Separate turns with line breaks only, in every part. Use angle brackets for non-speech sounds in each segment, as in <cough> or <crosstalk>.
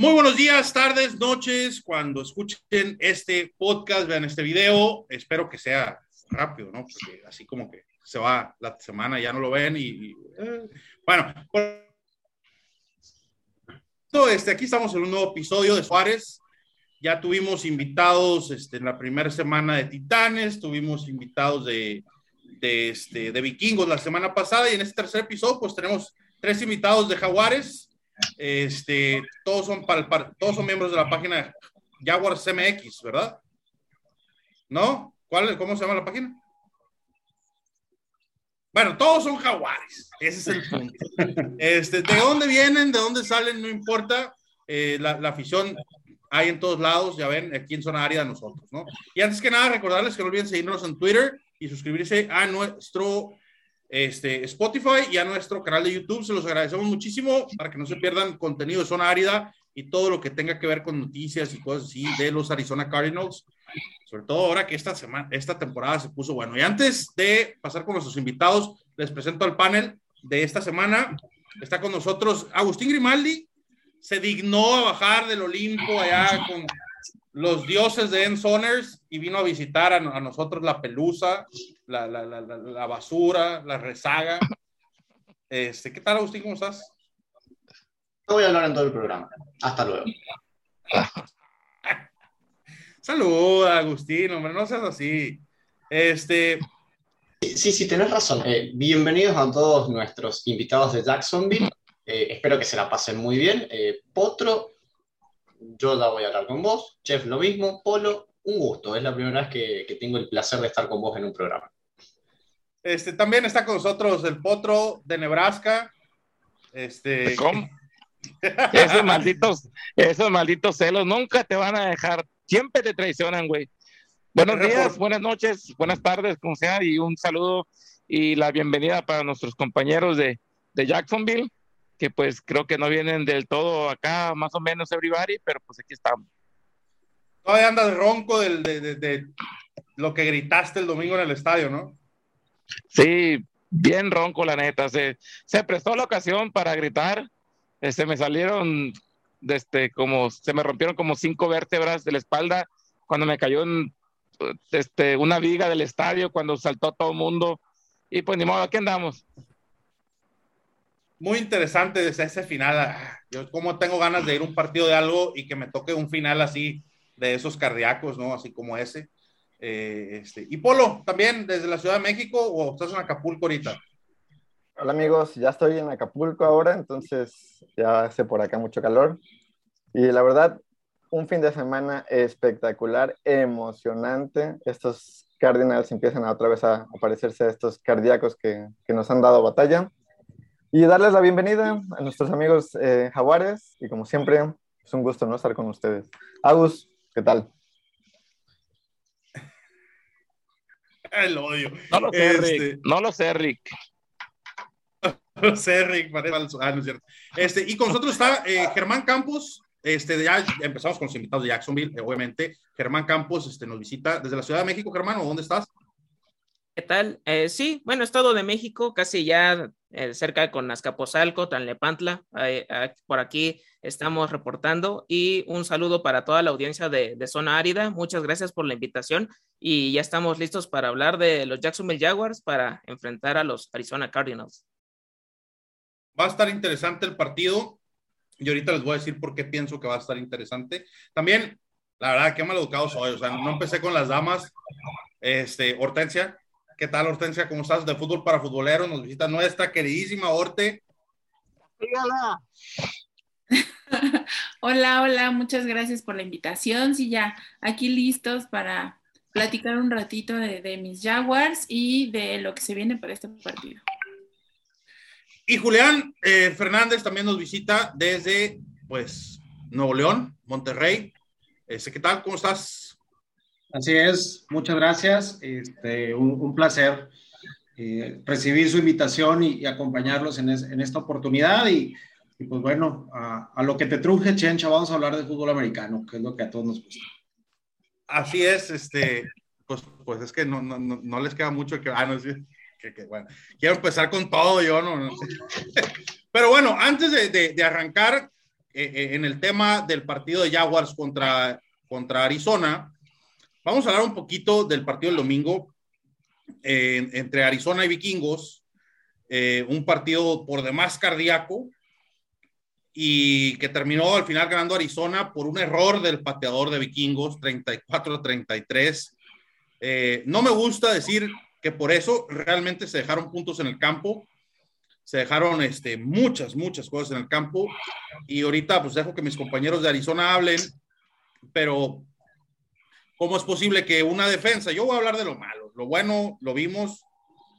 Muy buenos días, tardes, noches, cuando escuchen este podcast, vean este video, espero que sea rápido, ¿no? Porque así como que se va la semana, ya no lo ven y... Eh, bueno, este, aquí estamos en un nuevo episodio de Suárez. Ya tuvimos invitados este, en la primera semana de Titanes, tuvimos invitados de, de, este, de Vikingos la semana pasada y en este tercer episodio pues tenemos tres invitados de Jaguares. Este, todos son, para, todos son miembros de la página Jaguars MX, ¿verdad? ¿No? ¿Cuál, ¿Cómo se llama la página? Bueno, todos son jaguares, ese es el punto. Este, ¿De dónde vienen? ¿De dónde salen? No importa. Eh, la, la, afición hay en todos lados, ya ven, aquí en Zona Árida nosotros, ¿no? Y antes que nada, recordarles que no olviden seguirnos en Twitter y suscribirse a nuestro este, Spotify y a nuestro canal de YouTube. Se los agradecemos muchísimo para que no se pierdan contenido de Zona Árida y todo lo que tenga que ver con noticias y cosas así de los Arizona Cardinals. Sobre todo ahora que esta semana, esta temporada se puso bueno. Y antes de pasar con nuestros invitados, les presento al panel de esta semana. Está con nosotros Agustín Grimaldi. Se dignó a bajar del Olimpo allá con los dioses de Ensoners y vino a visitar a, a nosotros la pelusa, la, la, la, la, basura, la rezaga. Este, ¿Qué tal, Agustín? ¿Cómo estás?
No voy a hablar en todo el programa. Hasta luego. <laughs>
Salud, Agustín, hombre, no seas así. Este.
Sí, sí, tenés razón. Eh, bienvenidos a todos nuestros invitados de Jacksonville. Eh, espero que se la pasen muy bien. Eh, Potro, yo la voy a hablar con vos. Chef, lo mismo. Polo, un gusto. Es la primera vez que, que, tengo el placer de estar con vos en un programa.
Este, también está con nosotros el Potro de Nebraska. Este.
¿Cómo? <laughs> esos malditos, esos malditos celos nunca te van a dejar. Siempre te traicionan, güey. Buenos días, buenas noches, buenas tardes, como sea, y un saludo y la bienvenida para nuestros compañeros de, de Jacksonville que pues creo que no vienen del todo acá, más o menos everybody, pero pues aquí estamos.
Todavía andas ronco del, de, de, de, lo que gritaste el domingo en el estadio, ¿no?
Sí, bien ronco, la neta. Se, se prestó la ocasión para gritar. Este, me salieron, este, como, se me rompieron como cinco vértebras de la espalda cuando me cayó en, este, una viga del estadio, cuando saltó todo el mundo. Y pues ni modo, aquí andamos
muy interesante desde ese final. Yo como tengo ganas de ir a un partido de algo y que me toque un final así de esos cardíacos, ¿no? Así como ese. Eh, este. Y Polo, también desde la Ciudad de México o estás en Acapulco ahorita?
Hola amigos, ya estoy en Acapulco ahora, entonces ya hace por acá mucho calor. Y la verdad, un fin de semana espectacular, emocionante. Estos Cardinals empiezan a otra vez a aparecerse estos cardíacos que, que nos han dado batalla. Y darles la bienvenida a nuestros amigos eh, jaguares. Y como siempre, es un gusto ¿no? estar con ustedes. Agus, ¿qué tal?
El odio.
No lo sé, este... Rick. No lo sé, Rick. <laughs>
No lo sé, Rick. Ah, no es cierto. Este, y con nosotros está eh, Germán Campos. Este, ya empezamos con los invitados de Jacksonville, eh, obviamente. Germán Campos este, nos visita desde la Ciudad de México. Germán, ¿o dónde estás?
¿Qué tal? Eh, sí, bueno, Estado de México, casi ya eh, cerca con Azcapotzalco, Tanlepantla, eh, por aquí estamos reportando y un saludo para toda la audiencia de, de, Zona Árida. Muchas gracias por la invitación y ya estamos listos para hablar de los Jacksonville Jaguars para enfrentar a los Arizona Cardinals.
Va a estar interesante el partido y ahorita les voy a decir por qué pienso que va a estar interesante. También, la verdad, qué mal educado soy, o sea, no empecé con las damas. Este, Hortensia, ¿Qué tal, Hortensia? ¿Cómo estás? De fútbol para futboleros. Nos visita nuestra queridísima Horte.
Hola. <laughs> hola, hola. Muchas gracias por la invitación. Sí, ya aquí listos para platicar un ratito de, de mis Jaguars y de lo que se viene para este partido.
Y Julián eh, Fernández también nos visita desde, pues, Nuevo León, Monterrey. Este, ¿Qué tal? ¿Cómo estás?
Así es, muchas gracias. Este, un, un, placer eh, recibir su invitación y, y acompañarlos en, es, en, esta oportunidad. Y, y pues bueno, a, a, lo que te truje, Chencha, vamos a hablar de fútbol americano, que es lo que a todos nos gusta.
Así es, este, pues, pues es que no, no, no les queda mucho que. Ah, no, sí, que, que, bueno, quiero empezar con todo yo, ¿no? no <laughs> Pero bueno, antes de, de, de arrancar, eh, eh, en el tema del partido de Jaguars contra, contra Arizona, vamos a hablar un poquito del partido del domingo entre Arizona y Vikingos, un partido por demás cardíaco y que terminó al final ganando Arizona por un error del pateador de Vikingos, 34-33. no me gusta decir que por eso realmente se dejaron puntos en el campo, se dejaron este, muchas, muchas cosas en el campo y ahorita pues dejo que mis compañeros de Arizona hablen, pero ¿cómo es posible que una defensa, yo voy a hablar de lo malo, lo bueno lo vimos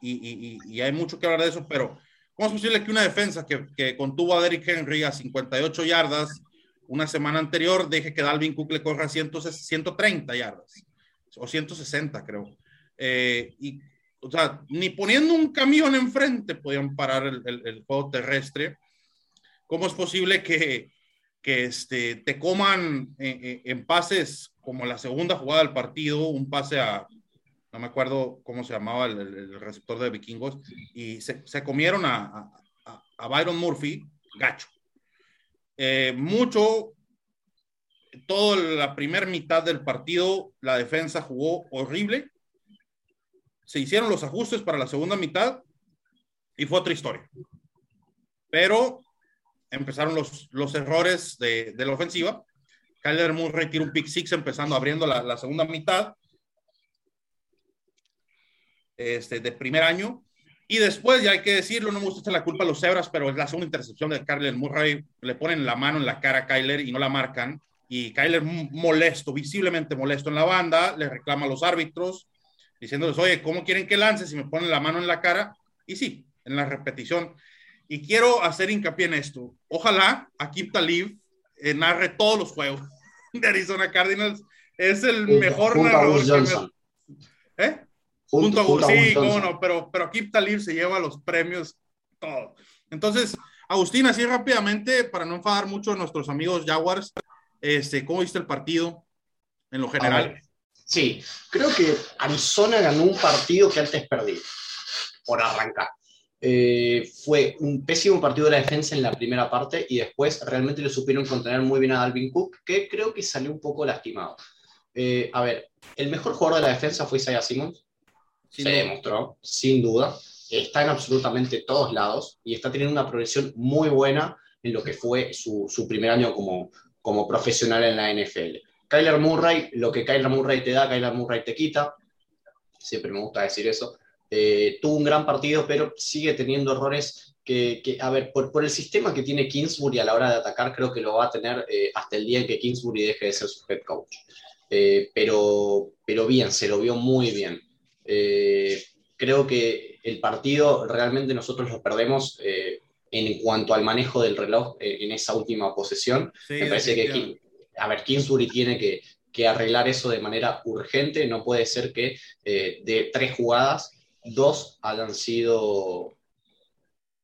y, y, hay mucho que hablar de eso, pero ¿cómo es posible que una defensa que, que contuvo a Derrick Henry a 58 yardas una semana anterior deje que Dalvin Cook le corra 130 yardas o 160 creo? Eh, y o sea, ni poniendo un camión enfrente podían parar el, juego terrestre. ¿Cómo es posible que, que este, te coman eh, eh, en, pases como la segunda jugada del partido, un pase a, no me acuerdo cómo se llamaba el, receptor de vikingos, y se, comieron a, a, Byron Murphy, gacho. Eh, mucho, toda la primera mitad del partido, la defensa jugó horrible se hicieron los ajustes para la segunda mitad y fue otra historia. Pero empezaron los, los errores de, de la ofensiva. Kyler Murray tira un pick six empezando abriendo la, la segunda mitad este, de primer año. Y después, ya hay que decirlo, no me gusta echar la culpa a los cebras, pero es la segunda intercepción de Kyler Murray. Le ponen la mano en la cara a Kyler y no la marcan. Y Kyler molesto, visiblemente molesto en la banda, le reclama a los árbitros diciéndoles, oye, ¿cómo quieren que lance si me ponen la mano en la cara? Y sí, en la repetición. Y quiero hacer hincapié en esto. Ojalá Akib Talib eh, narre todos los juegos <laughs> de Arizona Cardinals. Es el mejor narrador. ¿Eh? Junto, a Sí, cómo no, pero, pero Akib Talib se lleva los premios todo. Entonces, Agustín, así rápidamente, para no enfadar mucho a nuestros amigos Jaguars, este, ¿cómo viste el partido en lo general?
Sí, creo que Arizona ganó un partido que antes perdí, por arrancar. Eh, fue un pésimo partido de la defensa en la primera parte y después realmente lo supieron contener muy bien a Dalvin Cook, que creo que salió un poco lastimado. Eh, a ver, el mejor jugador de la defensa fue Isaiah Simmons, se demostró, sin duda. Está en absolutamente todos lados y está teniendo una progresión muy buena en lo que fue su, su primer año como, como profesional en la NFL. Kyler Murray, lo que Kyler Murray te da, Kyler Murray te quita. Siempre me gusta decir eso. Eh, tuvo un gran partido, pero sigue teniendo errores que, a ver, por, por, el sistema que tiene Kingsbury a la hora de atacar, creo que lo va a tener eh, hasta el día en que Kingsbury deje de ser su head coach. Eh, pero, pero bien, se lo vio muy bien. creo que el partido realmente nosotros lo perdemos en cuanto al manejo del reloj en esa última posesión. Me parece que a ver, Kingsbury tiene que, arreglar eso de manera urgente. No puede ser que de tres jugadas, dos hayan sido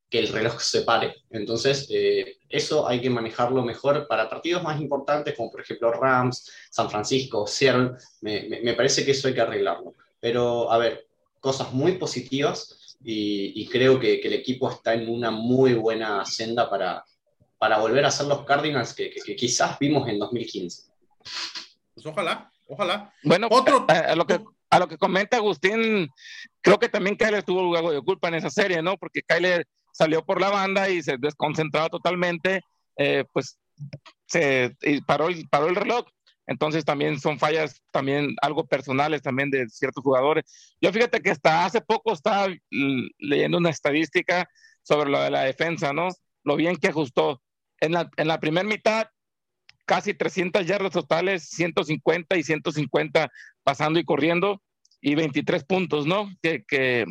que el reloj se pare. Entonces, eh, eso hay que manejarlo mejor para partidos más importantes, como por ejemplo Rams, San Francisco, Seattle. Me, parece que eso hay que arreglarlo. Pero, a ver, cosas muy positivas y, creo que, el equipo está en una muy buena senda para, para volver a ser los Cardinals que, quizás vimos en 2015.
Pues ojalá, ojalá.
Bueno, Otro... a, lo que, a lo que comenta Agustín, creo que también Kyler tuvo algo de culpa en esa serie, ¿no? Porque Kyler salió por la banda y se desconcentraba totalmente, eh, pues se paró, el, paró el reloj. Entonces también son fallas también algo personales también de ciertos jugadores. Yo fíjate que hasta hace poco estaba leyendo una estadística sobre lo de la defensa, ¿no? Lo bien que ajustó en la, en la primera mitad, casi 300 yardas totales, 150 y 150 pasando y corriendo, y 23 puntos, ¿no? Que, que,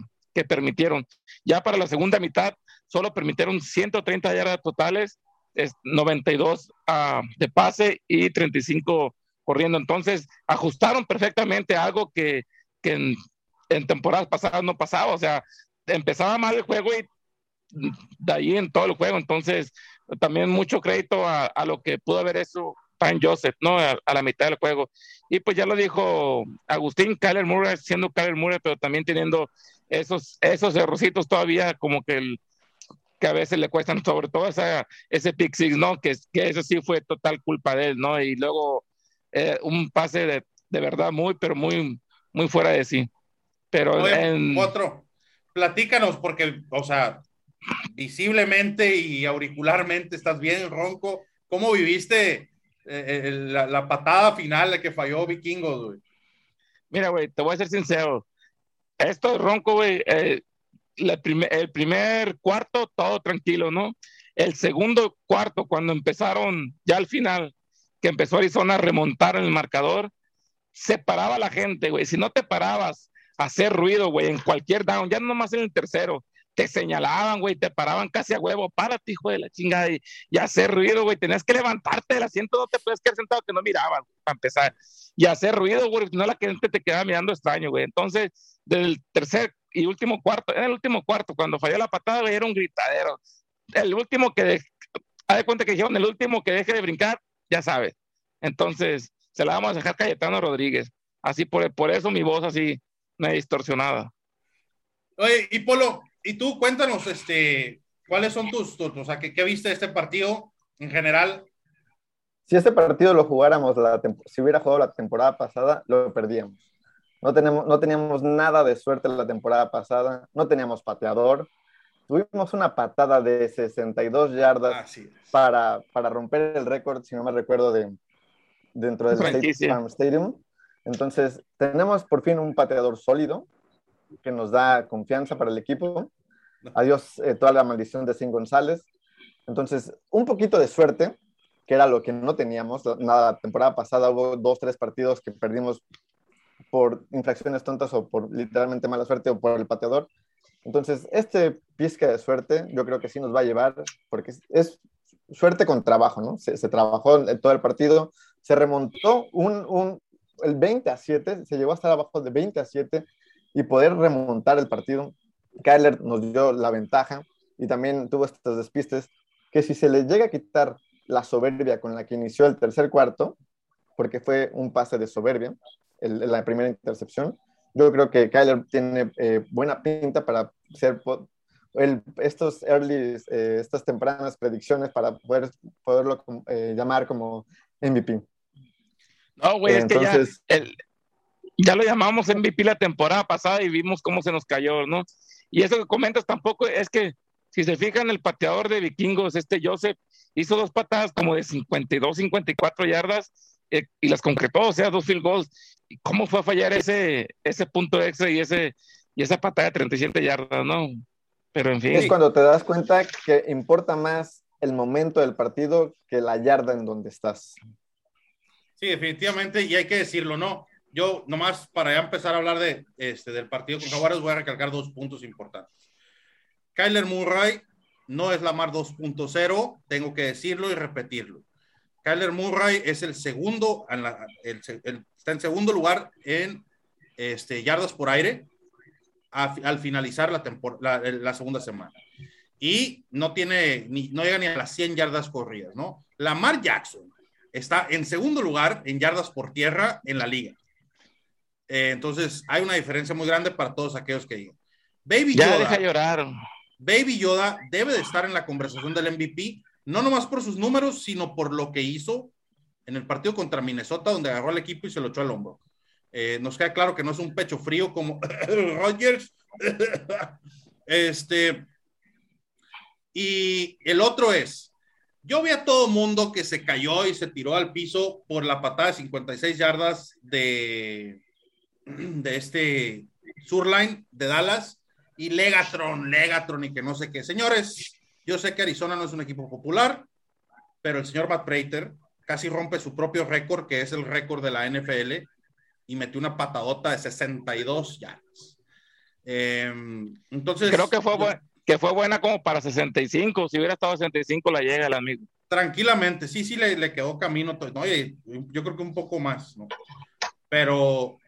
permitieron. Ya para la segunda mitad, solo permitieron 130 yardas totales, es 92 ah, de pase y 35 corriendo. Entonces, ajustaron perfectamente algo que, en, en, temporadas pasadas no pasaba. O sea, empezaba mal el juego y de ahí en todo el juego. Entonces, también mucho crédito a, lo que pudo haber hecho Pan Joseph, ¿no? A, la mitad del juego. Y pues ya lo dijo Agustín, Kyler Murray, siendo Kyler Murray, pero también teniendo esos, esos errorcitos todavía como que, el, que a veces le cuestan, <laughs> sobre todo esa, ese pick six, ¿no? Que, que eso sí fue total culpa de él, ¿no? Y luego eh, un pase de, de, verdad muy, pero muy, muy fuera de sí. Pero en...
Otro, platícanos, porque, o sea, visiblemente y auricularmente estás bien ronco. ¿Cómo viviste eh, eh, la, la, patada final que falló Vikingos, güey?
Mira, güey, te voy a ser sincero. Esto de ronco, güey, eh, el primer cuarto, todo tranquilo, ¿no? El segundo cuarto, cuando empezaron ya al final, que empezó Arizona a remontar el marcador, se paraba la gente, güey. Si no te parabas a hacer ruido, güey, en cualquier down, ya nomás en el tercero, te señalaban, güey, te paraban casi a huevo, párate, hijo de la chingada, y, hacer ruido, güey, tenías que levantarte del asiento, no te puedes quedar sentado que no miraban, para empezar, y hacer ruido, güey, no la gente te quedaba mirando extraño, güey. Entonces, del tercer y último cuarto, en el último cuarto, cuando falló la patada, güey, era un gritadero. El último que, haz de cuenta que dijeron, el último que deje de brincar, ya sabes. Entonces, se la vamos a dejar Cayetano Rodríguez. Así, por, por eso mi voz así, me distorsionada.
Oye, y Polo, y tú cuéntanos, este, ¿cuáles son tus, tus o sea, ¿qué, ¿qué, viste de este partido en general?
Si este partido lo jugáramos, la si hubiera jugado la temporada pasada, lo perdíamos. No, tenemos, no teníamos nada de suerte la temporada pasada, no teníamos pateador. Tuvimos una patada de 62 yardas para, para romper el récord, si no me recuerdo, de, dentro del State Stadium. Entonces, tenemos por fin un pateador sólido que nos da confianza para el equipo. <laughs> Adiós eh, toda la maldición de Sin González. Entonces, un poquito de suerte, que era lo que no teníamos. Nada, la temporada pasada hubo dos, tres partidos que perdimos por infracciones tontas o por literalmente mala suerte o por el pateador. Entonces, este pizca de suerte yo creo que sí nos va a llevar, porque es, suerte con trabajo, ¿no? Se, trabajó todo el partido, se remontó un, un, el 20 a 7, se llegó a estar abajo de 20 a 7 y poder remontar el partido. Kyler nos dio la ventaja y también tuvo estos despistes que si se le llega a quitar la soberbia con la que inició el tercer cuarto, porque fue un pase de soberbia, el, la primera intercepción, yo creo que Kyler tiene eh, buena pinta para ser el, estos early, eh, estas tempranas predicciones para poder poderlo eh, llamar como MVP.
No, güey, es que ya, el, ya lo llamamos MVP la temporada pasada y vimos cómo se nos cayó, ¿no? Y eso que comentas tampoco es que, si se fijan, el pateador de vikingos, este Joseph, hizo dos patadas como de 52, 54 yardas eh, y las concretó, o sea, dos field goals. ¿Y cómo fue a fallar ese, ese punto extra y, ese, y esa patada de 37 yardas, no? Pero en fin.
Es cuando te das cuenta que importa más el momento del partido que la yarda en donde estás.
Sí, definitivamente, y hay que decirlo, ¿no? Yo nomás para ya empezar a hablar de, este, del partido con Jaguares voy a recalcar dos puntos importantes. Kyler Murray no es la Mar 2.0, tengo que decirlo y repetirlo. Kyler Murray es el segundo, en la, está en segundo lugar en este, yardas por aire al finalizar la, la, la, segunda semana. Y no tiene, ni, no llega ni a las 100 yardas corridas, ¿no? Lamar Jackson está en segundo lugar en yardas por tierra en la liga. Eh, entonces, hay una diferencia muy grande para todos aquellos que digan.
Baby ya Yoda, deja llorar.
Baby Yoda debe de estar en la conversación del MVP, no nomás por sus números, sino por lo que hizo en el partido contra Minnesota, donde agarró al equipo y se lo echó al hombro. Eh, nos queda claro que no es un pecho frío como <laughs> Rodgers. este. Y el otro es, yo vi a todo mundo que se cayó y se tiró al piso por la patada de 56 yardas de, <clears throat> de este Surline de Dallas y Legatron, Legatron y que no sé qué. Señores, yo sé que Arizona no es un equipo popular, pero el señor Matt Prater casi rompe su propio récord, que es el récord de la NFL, y metió una patadota de 62 yardas. Eh, entonces.
Creo que fue, que fue buena como para 65. Si hubiera estado 65, la llega el amigo.
Tranquilamente, sí, sí, le, le quedó camino. No, oye, yo creo que un poco más, ¿no? Pero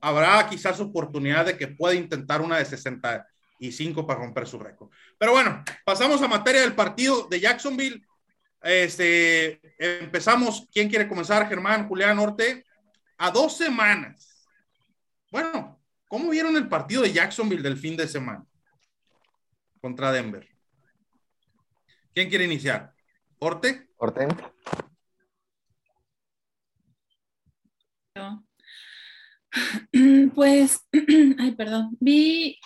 habrá quizás oportunidad de que pueda intentar una de 65 para romper su récord. Pero bueno, pasamos a materia del partido de Jacksonville. Este, empezamos. ¿Quién quiere comenzar? Germán, Julián Norte. A dos semanas. Bueno, ¿cómo vieron el partido de Jacksonville del fin de semana contra Denver? ¿Quién quiere iniciar? ¿Orte?
Orten. <clears throat>
Pues, <clears throat> ay, perdón, vi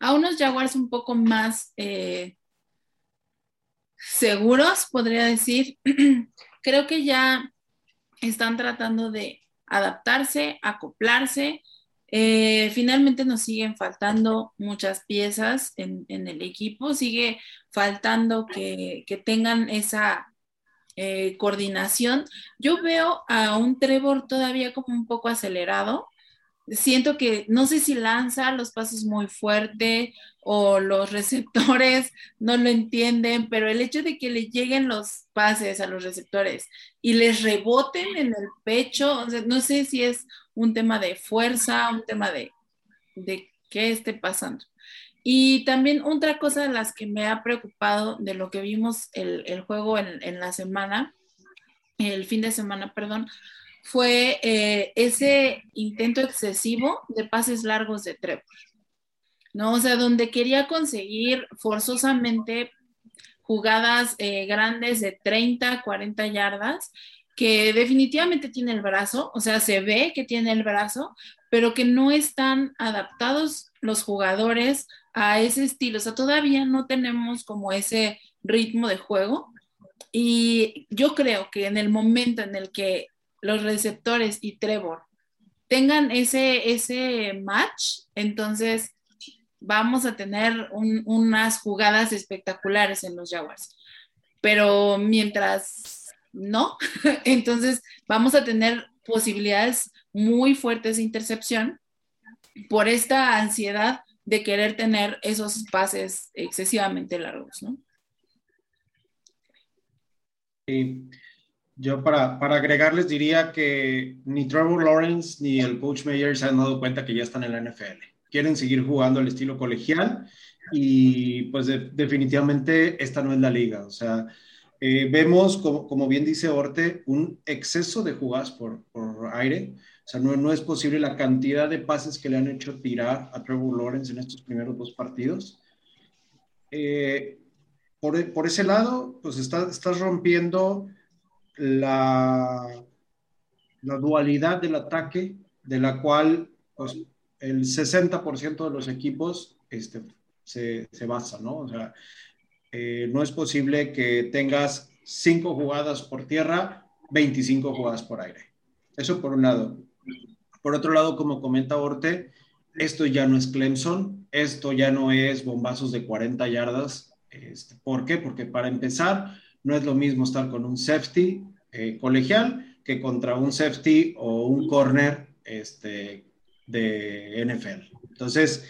a unos Jaguars un poco más eh, seguros, podría decir. <clears throat> Creo que ya están tratando de adaptarse, acoplarse. Eh, finalmente nos siguen faltando muchas piezas en, el equipo, sigue faltando que tengan esa eh, coordinación. Yo veo a un Trevor todavía como un poco acelerado. Siento que no sé si lanza los pasos muy fuerte o los <laughs> receptores no lo entienden, pero el hecho de que le lleguen los pases a los receptores y les reboten en el pecho, no sé si es un tema de fuerza, un tema de, de qué esté pasando. Y también otra cosa de las que me ha preocupado de lo que vimos el, el juego en, en, la semana, el fin de semana, perdón, fue eh, ese intento excesivo de pases largos de Trevor. ¿No? O sea, donde quería conseguir forzosamente jugadas eh, grandes de 30, 40 yardas, que definitivamente tiene el brazo, o sea, se ve que tiene el brazo, pero que no están adaptados los jugadores a ese estilo. O sea, todavía no tenemos como ese ritmo de juego. Y yo creo que en el momento en el que los receptores y Trevor tengan ese, ese match, entonces vamos a tener un, unas jugadas espectaculares en los Jaguars. Pero mientras no, <laughs> entonces vamos a tener posibilidades muy fuertes de intercepción por esta ansiedad de querer tener esos pases excesivamente largos, ¿no?
Sí. Yo para, para agregarles diría que ni Trevor Lawrence ni el coach Mayer se han dado cuenta que ya están en la NFL. Quieren seguir jugando al estilo colegial y pues de, definitivamente esta no es la liga. O sea, eh, vemos, como, como, bien dice Orte, un exceso de jugadas por, por aire. O sea, no, es posible la cantidad de pases que le han hecho tirar a Trevor Lawrence en estos primeros dos partidos. Eh, por, ese lado, pues está, estás rompiendo la, dualidad del ataque, de la cual pues, el 60% de los equipos este, se, se basa, ¿no? O sea, eh, no es posible que tengas cinco jugadas por tierra, 25 jugadas por aire. Eso por un lado. Por otro lado, como comenta Orte, esto ya no es Clemson, esto ya no es bombazos de 40 yardas. Este, ¿Por qué? Porque para empezar, no es lo mismo estar con un safety eh, colegial que contra un safety o un corner este, de NFL. Entonces,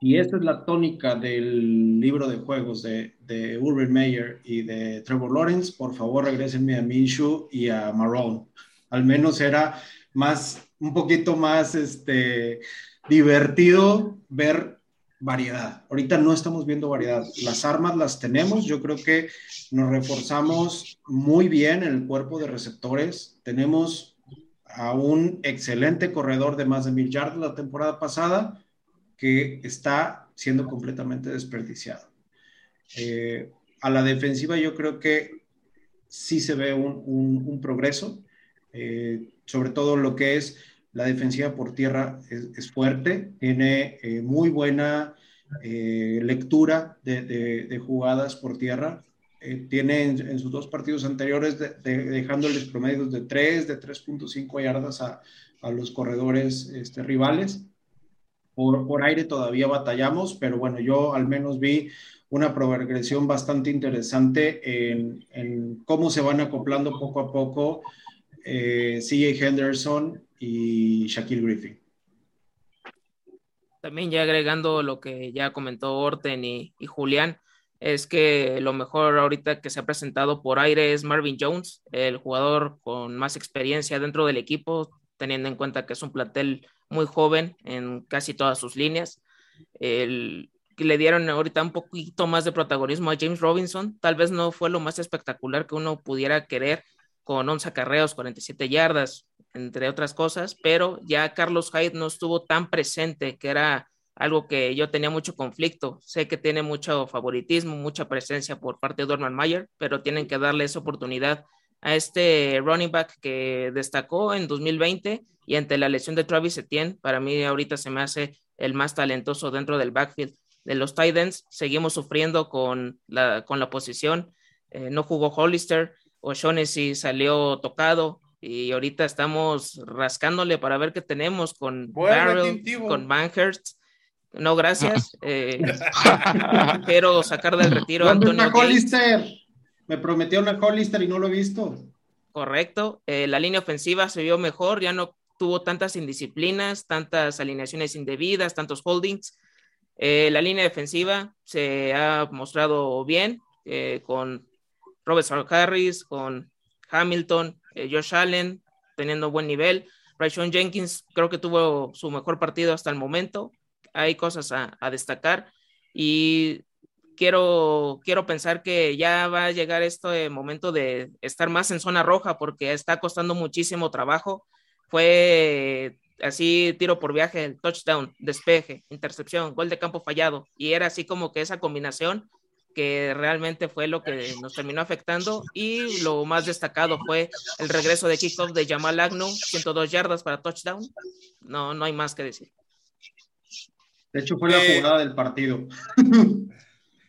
y esta es la tónica del libro de juegos de, de Urban Meyer y de Trevor Lawrence, por favor regresenme a Minshew y a Marrone. Al menos era más, un poquito más este, divertido ver variedad. Ahorita no estamos viendo variedad. Las armas las tenemos. Yo creo que nos reforzamos muy bien en el cuerpo de receptores. Tenemos a un excelente corredor de más de mil yardas la temporada pasada que está siendo completamente desperdiciado. Eh, a la defensiva yo creo que sí se ve un, un, un progreso, eh, sobre todo lo que es la defensiva por tierra es, fuerte, tiene eh, muy buena eh, lectura de, de, jugadas por tierra, tiene en, en, sus dos partidos anteriores de, dejándoles promedios de 3, de 3.5 yardas a, a, los corredores este, rivales. Por, por, aire todavía batallamos, pero bueno, yo al menos vi una progresión bastante interesante en, en cómo se van acoplando poco a poco eh, CJ Henderson y Shaquille Griffin.
También ya agregando lo que ya comentó Orten y, y Julián, es que lo mejor ahorita que se ha presentado por aire es Marvin Jones, el jugador con más experiencia dentro del equipo, teniendo en cuenta que es un plantel muy joven en casi todas sus líneas. El, le dieron ahorita un poquito más de protagonismo a James Robinson. Tal vez no fue lo más espectacular que uno pudiera querer con 11 acarreos, 47 yardas, entre otras cosas, pero ya Carlos Hyde no estuvo tan presente, que era algo que yo tenía mucho conflicto. Sé que tiene mucho favoritismo, mucha presencia por parte de Dorman Mayer, pero tienen que darle esa oportunidad a este running back que destacó en 2020 y ante la lesión de Travis Etienne, para mí ahorita se me hace el más talentoso dentro del backfield. De los Titans seguimos sufriendo con la, con la posición. Eh, no jugó Hollister, O'Shaughnessy salió tocado, y ahorita estamos rascándole para ver qué tenemos con Barrel, con Manhurst. No, gracias. <laughs> Eh, <laughs> quiero sacar del retiro a Antonio
Hollister? Me prometió una Hollister y no lo he visto.
Correcto. Eh, la línea ofensiva se vio mejor, ya no tuvo tantas indisciplinas, tantas alineaciones indebidas, tantos holdings. Eh, la línea defensiva se ha mostrado bien con Robert Harris, con Hamilton, Josh Allen teniendo buen nivel. Rayshon Jenkins creo que tuvo su mejor partido hasta el momento hay cosas a, destacar y quiero, quiero pensar que ya va a llegar este momento de estar más en zona roja porque está costando muchísimo trabajo. Fue así tiro por viaje, touchdown, despeje, intercepción, gol de campo fallado y era así como que esa combinación que realmente fue lo que nos terminó afectando y lo más destacado fue el regreso de kickoff de Jamal Agnew, 102 yardas para touchdown. No, no hay más que decir.
De hecho, fue la eh, jugada del partido. <laughs>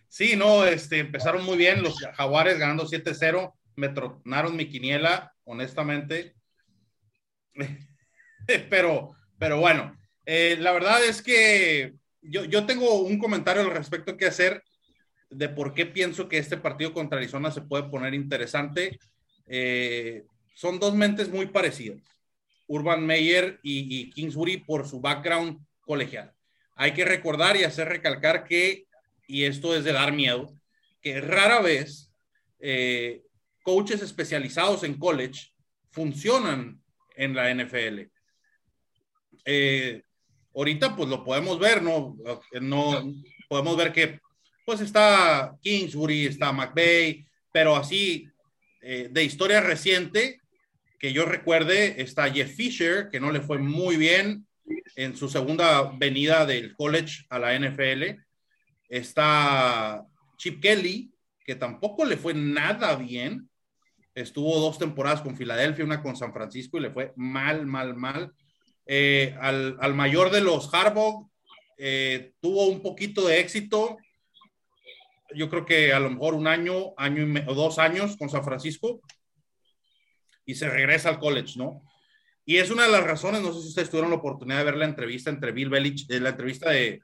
sí, no, este, empezaron muy bien los Jaguares ganando 7-0. Me tronaron mi quiniela, honestamente. <laughs> pero, pero bueno, eh, la verdad es que yo, yo tengo un comentario al respecto que hacer de por qué pienso que este partido contra Arizona se puede poner interesante. Eh, son dos mentes muy parecidas, Urban Meyer y, Kingsbury por su background colegial hay que recordar y hacer recalcar que, y esto es de dar miedo, que rara vez eh, coaches especializados en college funcionan en la NFL. Eh, ahorita pues lo podemos ver, no podemos ver que pues está Kingsbury, está McVeigh, pero así eh, de historia reciente que yo recuerde está Jeff Fisher, que no le fue muy bien, en su segunda venida del college a la NFL. Está Chip Kelly, que tampoco le fue nada bien. Estuvo dos temporadas con Filadelfia, una con San Francisco y le fue mal, mal, mal. Eh, al, mayor de los Harbaugh eh, tuvo un poquito de éxito. Yo creo que a lo mejor un año, año o dos años con San Francisco y se regresa al college, ¿no? Y es una de las razones, no sé si ustedes tuvieron la oportunidad de ver la entrevista entre Bill Belichick, eh, la entrevista de,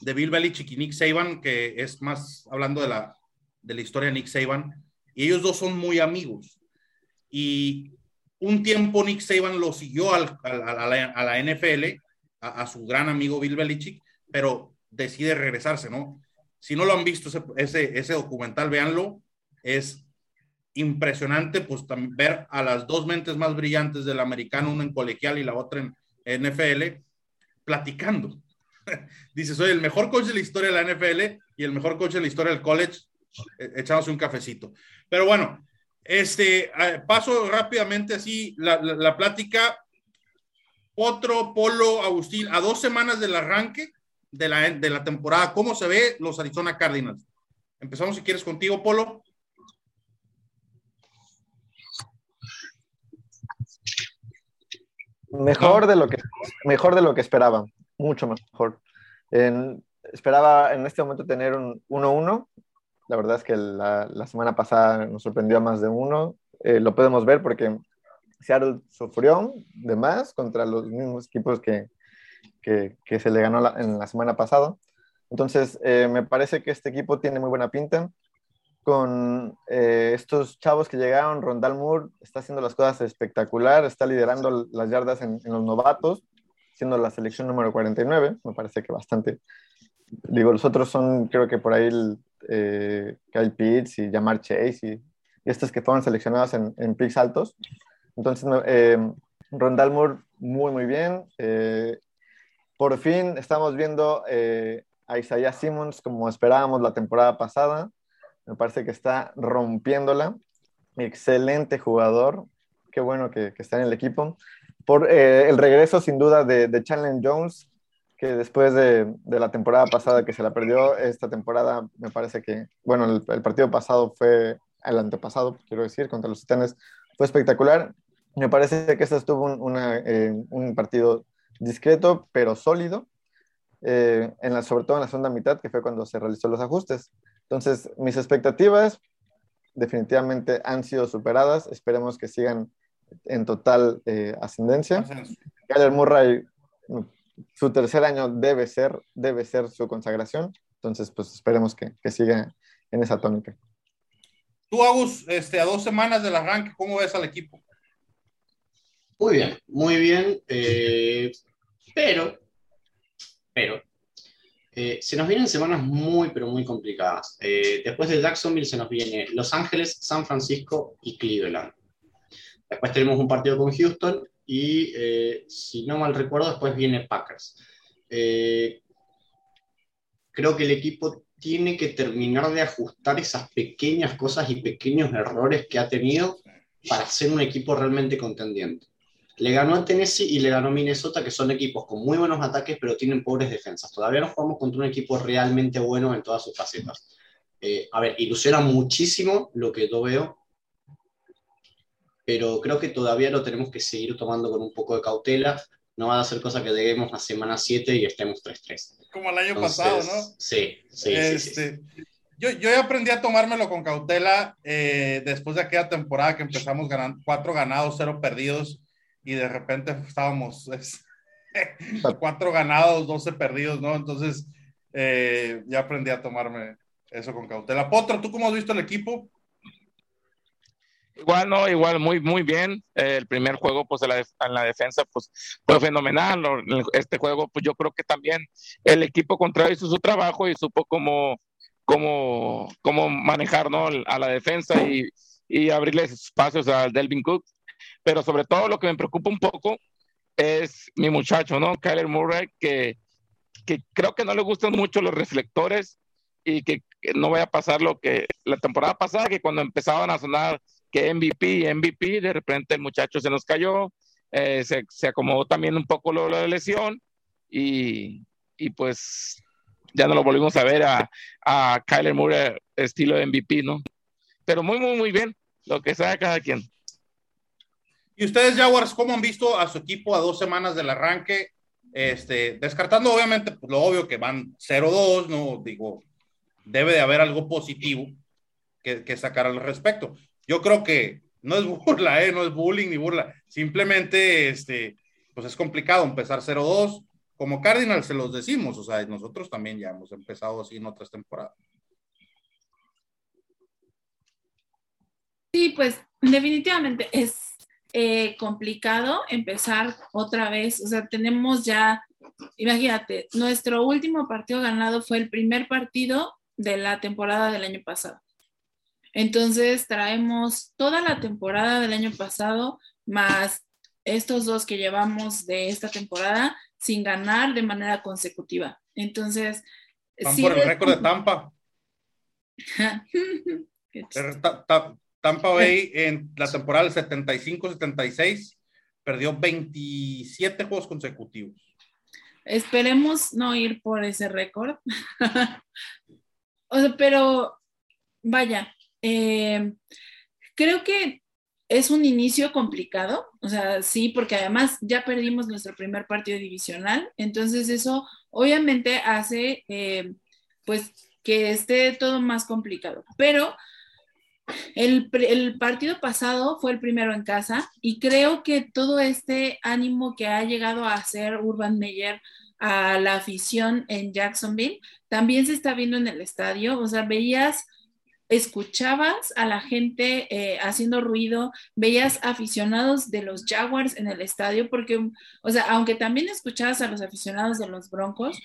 de Bill Belichick y Nick Saban, que es más hablando de la, de la historia de Nick Saban, y ellos dos son muy amigos. Y un tiempo Nick Saban lo siguió al, a, la, a, la, NFL, a, su gran amigo Bill Belichick, pero decide regresarse, ¿no? Si no lo han visto ese, ese, ese documental, véanlo, es impresionante pues ver a las dos mentes más brillantes del americano, una en colegial y la otra en NFL, platicando. <laughs> Dice, soy el mejor coach de la historia de la NFL y el mejor coach de la historia del college, e, echándose un cafecito. Pero bueno, este, paso rápidamente así la, la, plática. Otro Polo, Agustín, a dos semanas del arranque de la, de la temporada, ¿cómo se ve los Arizona Cardinals? Empezamos si quieres contigo, Polo.
Mejor, de lo que, mejor de lo que esperaba, mucho mejor. esperaba en este momento tener un 1-1. La verdad es que la, la, semana pasada nos sorprendió a más de uno. Eh, lo podemos ver porque Seattle sufrió de más contra los mismos equipos que, que, que se le ganó en la semana pasada. Entonces, eh, me parece que este equipo tiene muy buena pinta con eh, estos chavos que llegaron. Rondal Moore está haciendo las cosas espectacular, está liderando las yardas en, los novatos, siendo la selección número 49. Me parece que bastante. Digo, los otros son, creo que por ahí, el, eh, Kyle Pitts y Jamar Chase y, estos que fueron seleccionados en, en picks altos. Entonces, eh, Rondal Moore, muy, muy bien. Eh, por fin estamos viendo a Isaiah Simmons como esperábamos la temporada pasada me parece que está rompiéndola. Excelente jugador. Qué bueno que, está en el equipo. Por eh, el regreso, sin duda, de, de Jones, que después de, la temporada pasada que se la perdió, esta temporada me parece que, bueno, el, partido pasado fue, el antepasado, quiero decir, contra los Titanes, fue espectacular. Me parece que este estuvo un, eh, un partido discreto, pero sólido, eh, en la, sobre todo en la segunda mitad, que fue cuando se realizó los ajustes. Entonces, mis expectativas definitivamente han sido superadas. Esperemos que sigan en total eh, ascendencia. Kyler Murray, su tercer año debe ser, debe ser su consagración. Entonces, pues esperemos que, que siga en esa tónica.
Tú, Agus, este, a dos semanas del arranque, ¿cómo ves al equipo?
Muy bien, muy bien. Eh, pero, pero, eh, se nos vienen semanas muy, pero muy complicadas. Eh, después de Jacksonville se nos viene Los Ángeles, San Francisco y Cleveland. Después tenemos un partido con Houston y, eh, si no mal recuerdo, después viene Packers. creo que el equipo tiene que terminar de ajustar esas pequeñas cosas y pequeños errores que ha tenido para ser un equipo realmente contendiente. Le ganó a Tennessee y le ganó a Minnesota, que son equipos con muy buenos ataques, pero tienen pobres defensas. Todavía no jugamos contra un equipo realmente bueno en todas sus facetas. Eh, a ver, ilusiona muchísimo lo que yo veo, pero creo que todavía lo tenemos que seguir tomando con un poco de cautela. No va a ser cosa que lleguemos a semana 7 y estemos 3-3.
Como el año pasado, ¿no?
Sí, sí, sí,
este, Yo, yo aprendí a tomármelo con cautela eh, después de aquella temporada que empezamos ganando cuatro ganados, cero perdidos y de repente estábamos <laughs> cuatro ganados, 12 perdidos, ¿no? Entonces eh, ya aprendí a tomarme eso con cautela. Potro, ¿tú cómo has visto el equipo?
Igual, no, igual, muy, muy bien. el primer juego, pues, en la, en la, defensa, pues, fue fenomenal. Este juego, pues, yo creo que también el equipo contrario hizo su trabajo y supo cómo, cómo, cómo manejar, ¿no? A la defensa y, y abrirles espacios a Delvin Cook pero sobre todo lo que me preocupa un poco es mi muchacho, ¿no? Kyler Murray, que, que creo que no le gustan mucho los reflectores y que, no vaya a pasar lo que la temporada pasada, que cuando empezaban a sonar que MVP, MVP, de repente el muchacho se nos cayó, eh, se, se, acomodó también un poco lo, de lesión y, y, pues ya no lo volvimos a ver a, a Kyler Murray estilo MVP, ¿no? Pero muy, muy, muy bien, lo que sea cada quien.
¿Y ustedes, Jaguars, cómo han visto a su equipo a dos semanas del arranque? Este, descartando obviamente pues, lo obvio que van 0-2, no digo, debe de haber algo positivo que, sacar al respecto. Yo creo que no es <laughs> burla, ¿eh? no es bullying ni burla, simplemente este, pues es complicado empezar 0-2. Como Cardinals se los decimos, o sea, nosotros también ya hemos empezado así en otras temporadas.
Sí, pues definitivamente es eh, complicado empezar otra vez. O sea, tenemos ya, imagínate, nuestro último partido ganado fue el primer partido de la temporada del año pasado. Entonces traemos toda la temporada del año pasado más estos dos que llevamos de esta temporada sin ganar de manera consecutiva. Entonces,
Van por el récord de Tampa. <laughs> Tampa Bay en la temporada del 75-76 perdió 27 juegos consecutivos.
Esperemos no ir por ese récord. <laughs> o sea, pero vaya, eh, creo que es un inicio complicado, o sea, sí, porque además ya perdimos nuestro primer partido divisional, entonces eso obviamente hace eh, pues que esté todo más complicado, pero el, partido pasado fue el primero en casa y creo que todo este ánimo que ha llegado a hacer Urban Meyer a la afición en Jacksonville también se está viendo en el estadio. O sea, veías, escuchabas a la gente eh, haciendo ruido, veías aficionados de los Jaguars en el estadio, porque, o sea, aunque también escuchabas a los aficionados de los Broncos,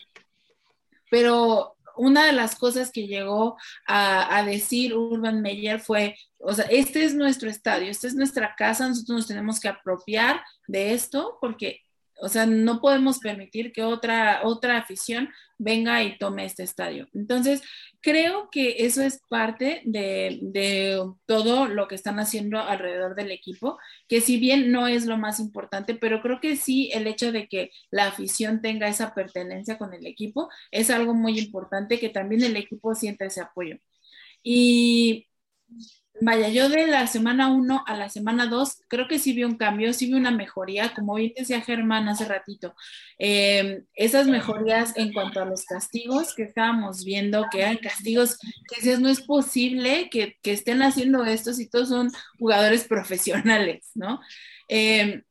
pero una de las cosas que llegó a, decir Urban Meyer fue, o sea, este es nuestro estadio, esta es nuestra casa, nosotros nos tenemos que apropiar de esto porque o sea, no podemos permitir que otra, otra afición venga y tome este estadio. Entonces, creo que eso es parte de, de, todo lo que están haciendo alrededor del equipo, que si bien no es lo más importante, pero creo que sí el hecho de que la afición tenga esa pertenencia con el equipo es algo muy importante, que también el equipo sienta ese apoyo. Y Vaya, yo de la semana 1 a la semana 2 creo que sí vi un cambio, sí vi una mejoría, como bien decía Germán hace ratito, eh, esas mejorías en cuanto a los castigos que estábamos viendo, que eran castigos que dices, no es posible que, que, estén haciendo esto si todos son jugadores <laughs> profesionales, ¿no? Eh,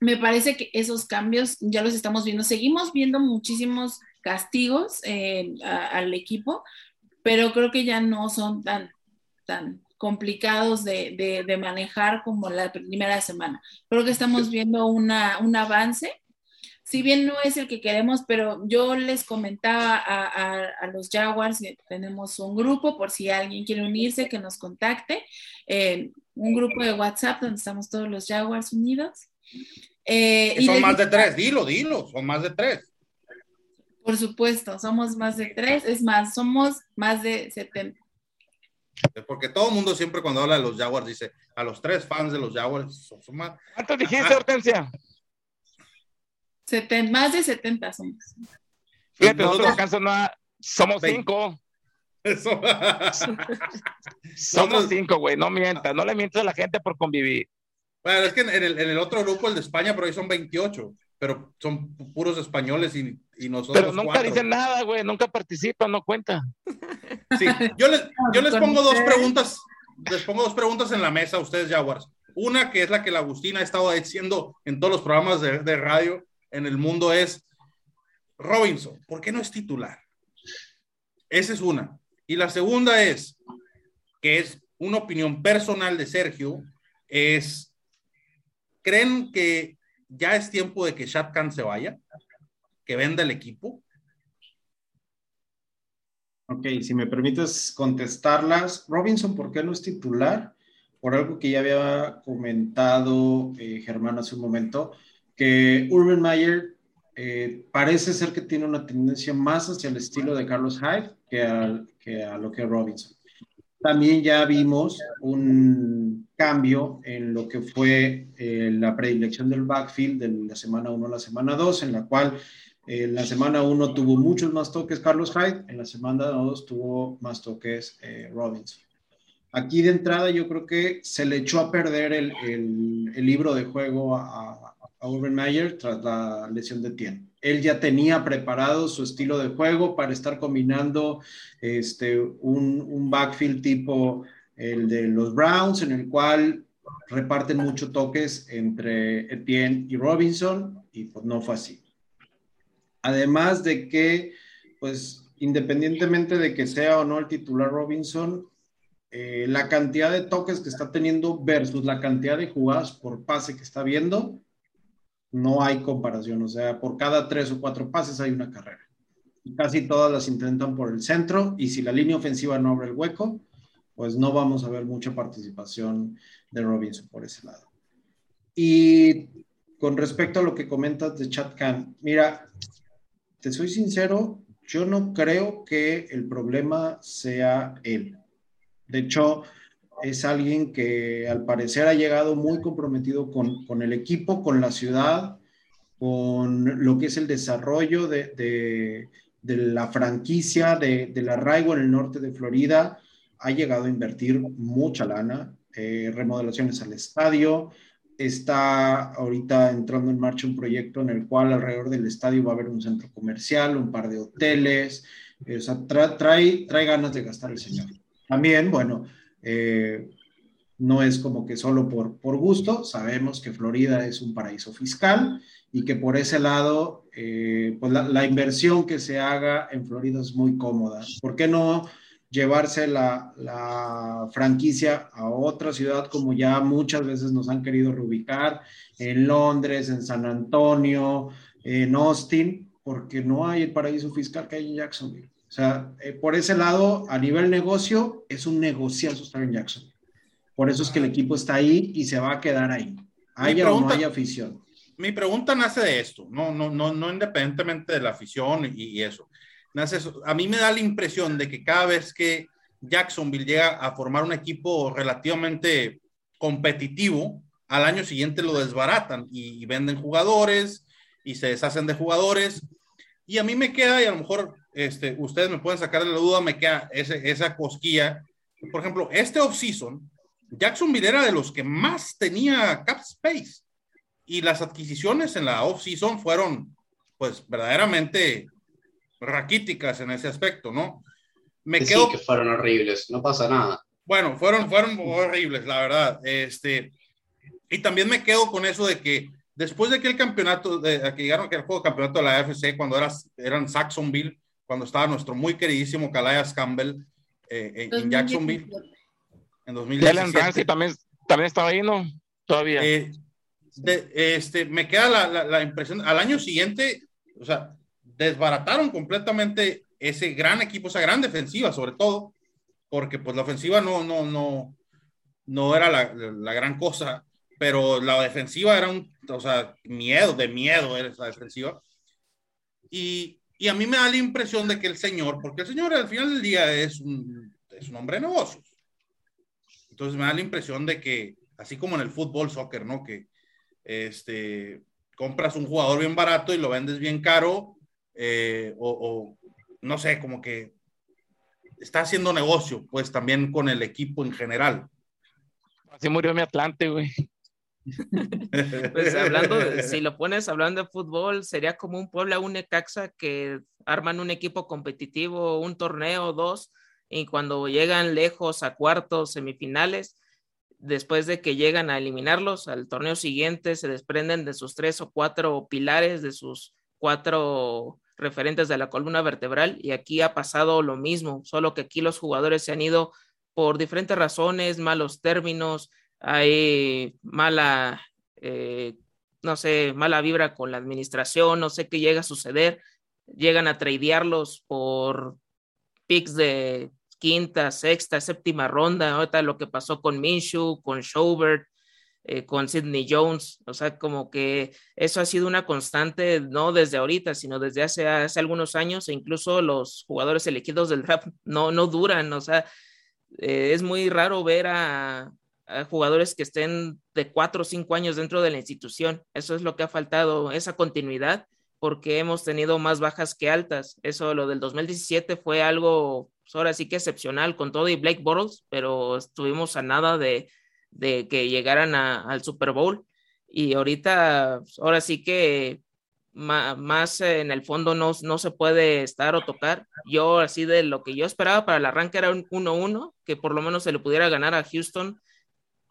me parece que esos cambios ya los estamos viendo, seguimos viendo muchísimos castigos eh, al equipo, pero creo que ya no son tan, tan complicados de, de, manejar como la primera semana. Creo que estamos viendo una, un avance. Si bien no es el que queremos, pero yo les comentaba a, a, los Jaguars que tenemos un grupo, por si alguien quiere unirse, que nos contacte. Eh, un grupo de WhatsApp donde estamos todos los Jaguars unidos.
Eh, son más de tres, dilo, dilo, son más de tres.
Por supuesto, somos más de tres, es más, somos más de 70
porque todo el mundo siempre cuando habla de los Jaguars dice, a los tres fans de los Jaguars son más.
¿Cuántos dijiste, Hortensia?
más de 70 somos.
Fíjate, nosotros, nosotros no, somos 20. cinco. <laughs> somos cinco, güey, no mientas, no le mientas a la gente por convivir.
Bueno, es que en el, en el otro grupo, el de España, pero ahí son 28 pero son puros españoles y, y nosotros.
Pero nunca dicen nada, güey, nunca participan, no cuentan.
Sí, <laughs> yo les, yo les pongo dos preguntas, les pongo dos preguntas en la mesa a ustedes, Jaguars. Una que es la que la Agustina ha estado diciendo en todos los programas de, de radio en el mundo es, Robinson, ¿por qué no es titular? Esa es una. Y la segunda es, que es una opinión personal de Sergio, es, ¿creen que ya es tiempo de que Shad Khan se vaya, que venda el equipo.
Ok, si me permites contestarlas. Robinson, ¿por qué no es titular? Por algo que ya había comentado eh, Germán hace un momento, que Urban Meyer eh, parece ser que tiene una tendencia más hacia el estilo de Carlos Hyde que, que a lo que Robinson. También ya vimos un cambio en lo que fue eh, la predilección del backfield de la semana 1 a la semana 2, en la cual en la semana 1 tuvo muchos más toques Carlos Hyde, en la semana 2 tuvo más toques eh, Robinson. Aquí de entrada yo creo que se le echó a perder el libro de juego a, a Urban Meyer tras la lesión de Tien él ya tenía preparado su estilo de juego para estar combinando este, un, un backfield tipo el de los Browns, en el cual reparten muchos toques entre Etienne y Robinson, y pues no fue así. Además de que, pues independientemente de que sea o no el titular Robinson, eh, la cantidad de toques que está teniendo versus la cantidad de jugadas por pase que está viendo, no hay comparación. O sea, por cada tres o cuatro pases hay una carrera. Casi todas las intentan por el centro y si la línea ofensiva no abre el hueco, pues no vamos a ver mucha participación de Robinson por ese lado. Y con respecto a lo que comentas de Chad Khan, mira, te soy sincero, yo no creo que el problema sea él. De hecho, es alguien que al parecer ha llegado muy comprometido con, el equipo, con la ciudad, con lo que es el desarrollo de, la franquicia, del arraigo en el norte de Florida. Ha llegado a invertir mucha lana, eh, remodelaciones al estadio. Está ahorita entrando en marcha un proyecto en el cual alrededor del estadio va a haber un centro comercial, un par de hoteles. o sea, trae, trae ganas de gastar el señor. También, bueno, eh, no es como que solo por, por gusto, sabemos que Florida es un paraíso fiscal y que por ese lado, eh, pues la, inversión que se haga en Florida es muy cómoda. ¿Por qué no llevarse la, la, franquicia a otra ciudad como ya muchas veces nos han querido reubicar, en Londres, en San Antonio, en Austin, porque no hay el paraíso fiscal que hay en Jacksonville. O sea, eh, por ese lado, a nivel negocio, es un negociazo estar en Jackson. Por eso es que el equipo está ahí y se va a quedar ahí. Haya o no haya afición.
mi pregunta nace de esto, no, no, no, no independientemente de la afición y, eso. A mí me da la impresión de que cada vez que Jacksonville llega a formar un equipo relativamente competitivo, al año siguiente lo desbaratan y, venden jugadores y se deshacen de jugadores. Y a mí me queda, y a lo mejor este, ustedes me pueden sacar de la duda, me queda esa cosquilla. Por ejemplo, este offseason, Jacksonville era de los que más tenía cap space y las adquisiciones en la offseason fueron, pues, verdaderamente raquíticas en ese aspecto, ¿no?
Me sí, quedo... que fueron horribles, no pasa nada.
Bueno, fueron, fueron horribles, la verdad. Este, y también me quedo con eso de que después de que el campeonato, de, que llegaron que el juego de campeonato de la AFC, cuando era, eran Saxonville, cuando estaba nuestro muy queridísimo Calais Campbell eh, en Jacksonville, en 2017.
también, también estaba ahí, ¿no? Todavía.
Eh, este, me queda la, la, impresión, al año siguiente, o sea, desbarataron completamente ese gran equipo, esa gran defensiva, sobre todo, porque pues la ofensiva no, no, no, no era la, la gran cosa pero la defensiva era un, o sea, miedo, de miedo era esa defensiva. Y, y, a mí me da la impresión de que el señor, porque el señor al final del día es un, es un hombre de negocios. Entonces me da la impresión de que, así como en el fútbol, soccer, ¿no? Que este, compras un jugador bien barato y lo vendes bien caro, eh, o, o no sé, como que está haciendo negocio, pues también con el equipo en general.
Así murió mi Atlante, güey. <laughs>
pues hablando, de, si lo pones hablando de fútbol, sería como un Puebla, un Necaxa que arman un equipo competitivo, un torneo, dos, y cuando llegan lejos a cuartos, semifinales, después de que llegan a eliminarlos al torneo siguiente, se desprenden de sus tres o cuatro pilares, de sus cuatro referentes de la columna vertebral, y aquí ha pasado lo mismo, solo que aquí los jugadores se han ido por diferentes razones, malos términos, hay mala, eh, no sé, mala vibra con la administración, no sé qué llega a suceder, llegan a tradearlos por picks de quinta, sexta, séptima ronda, ahorita lo que pasó con Minshew, con Schobert, eh, con Sidney Jones, o sea, como que eso ha sido una constante, no desde ahorita, sino desde hace, hace algunos años, e incluso los jugadores elegidos del draft <laughs> no, no duran, o sea, eh, es muy raro ver a, jugadores que estén de cuatro o cinco años dentro de la institución. Eso es lo que ha faltado, esa continuidad, porque hemos tenido más bajas que altas. Eso, lo del 2017 fue algo, pues, ahora sí que excepcional con todo y Blake Bortles, pero estuvimos a nada de, que llegaran al Super Bowl. Y ahorita, pues, ahora sí que más, en el fondo no, no, se puede estar o tocar. Yo así de lo que yo esperaba para el arranque era un 1-1, que por lo menos se le pudiera ganar a Houston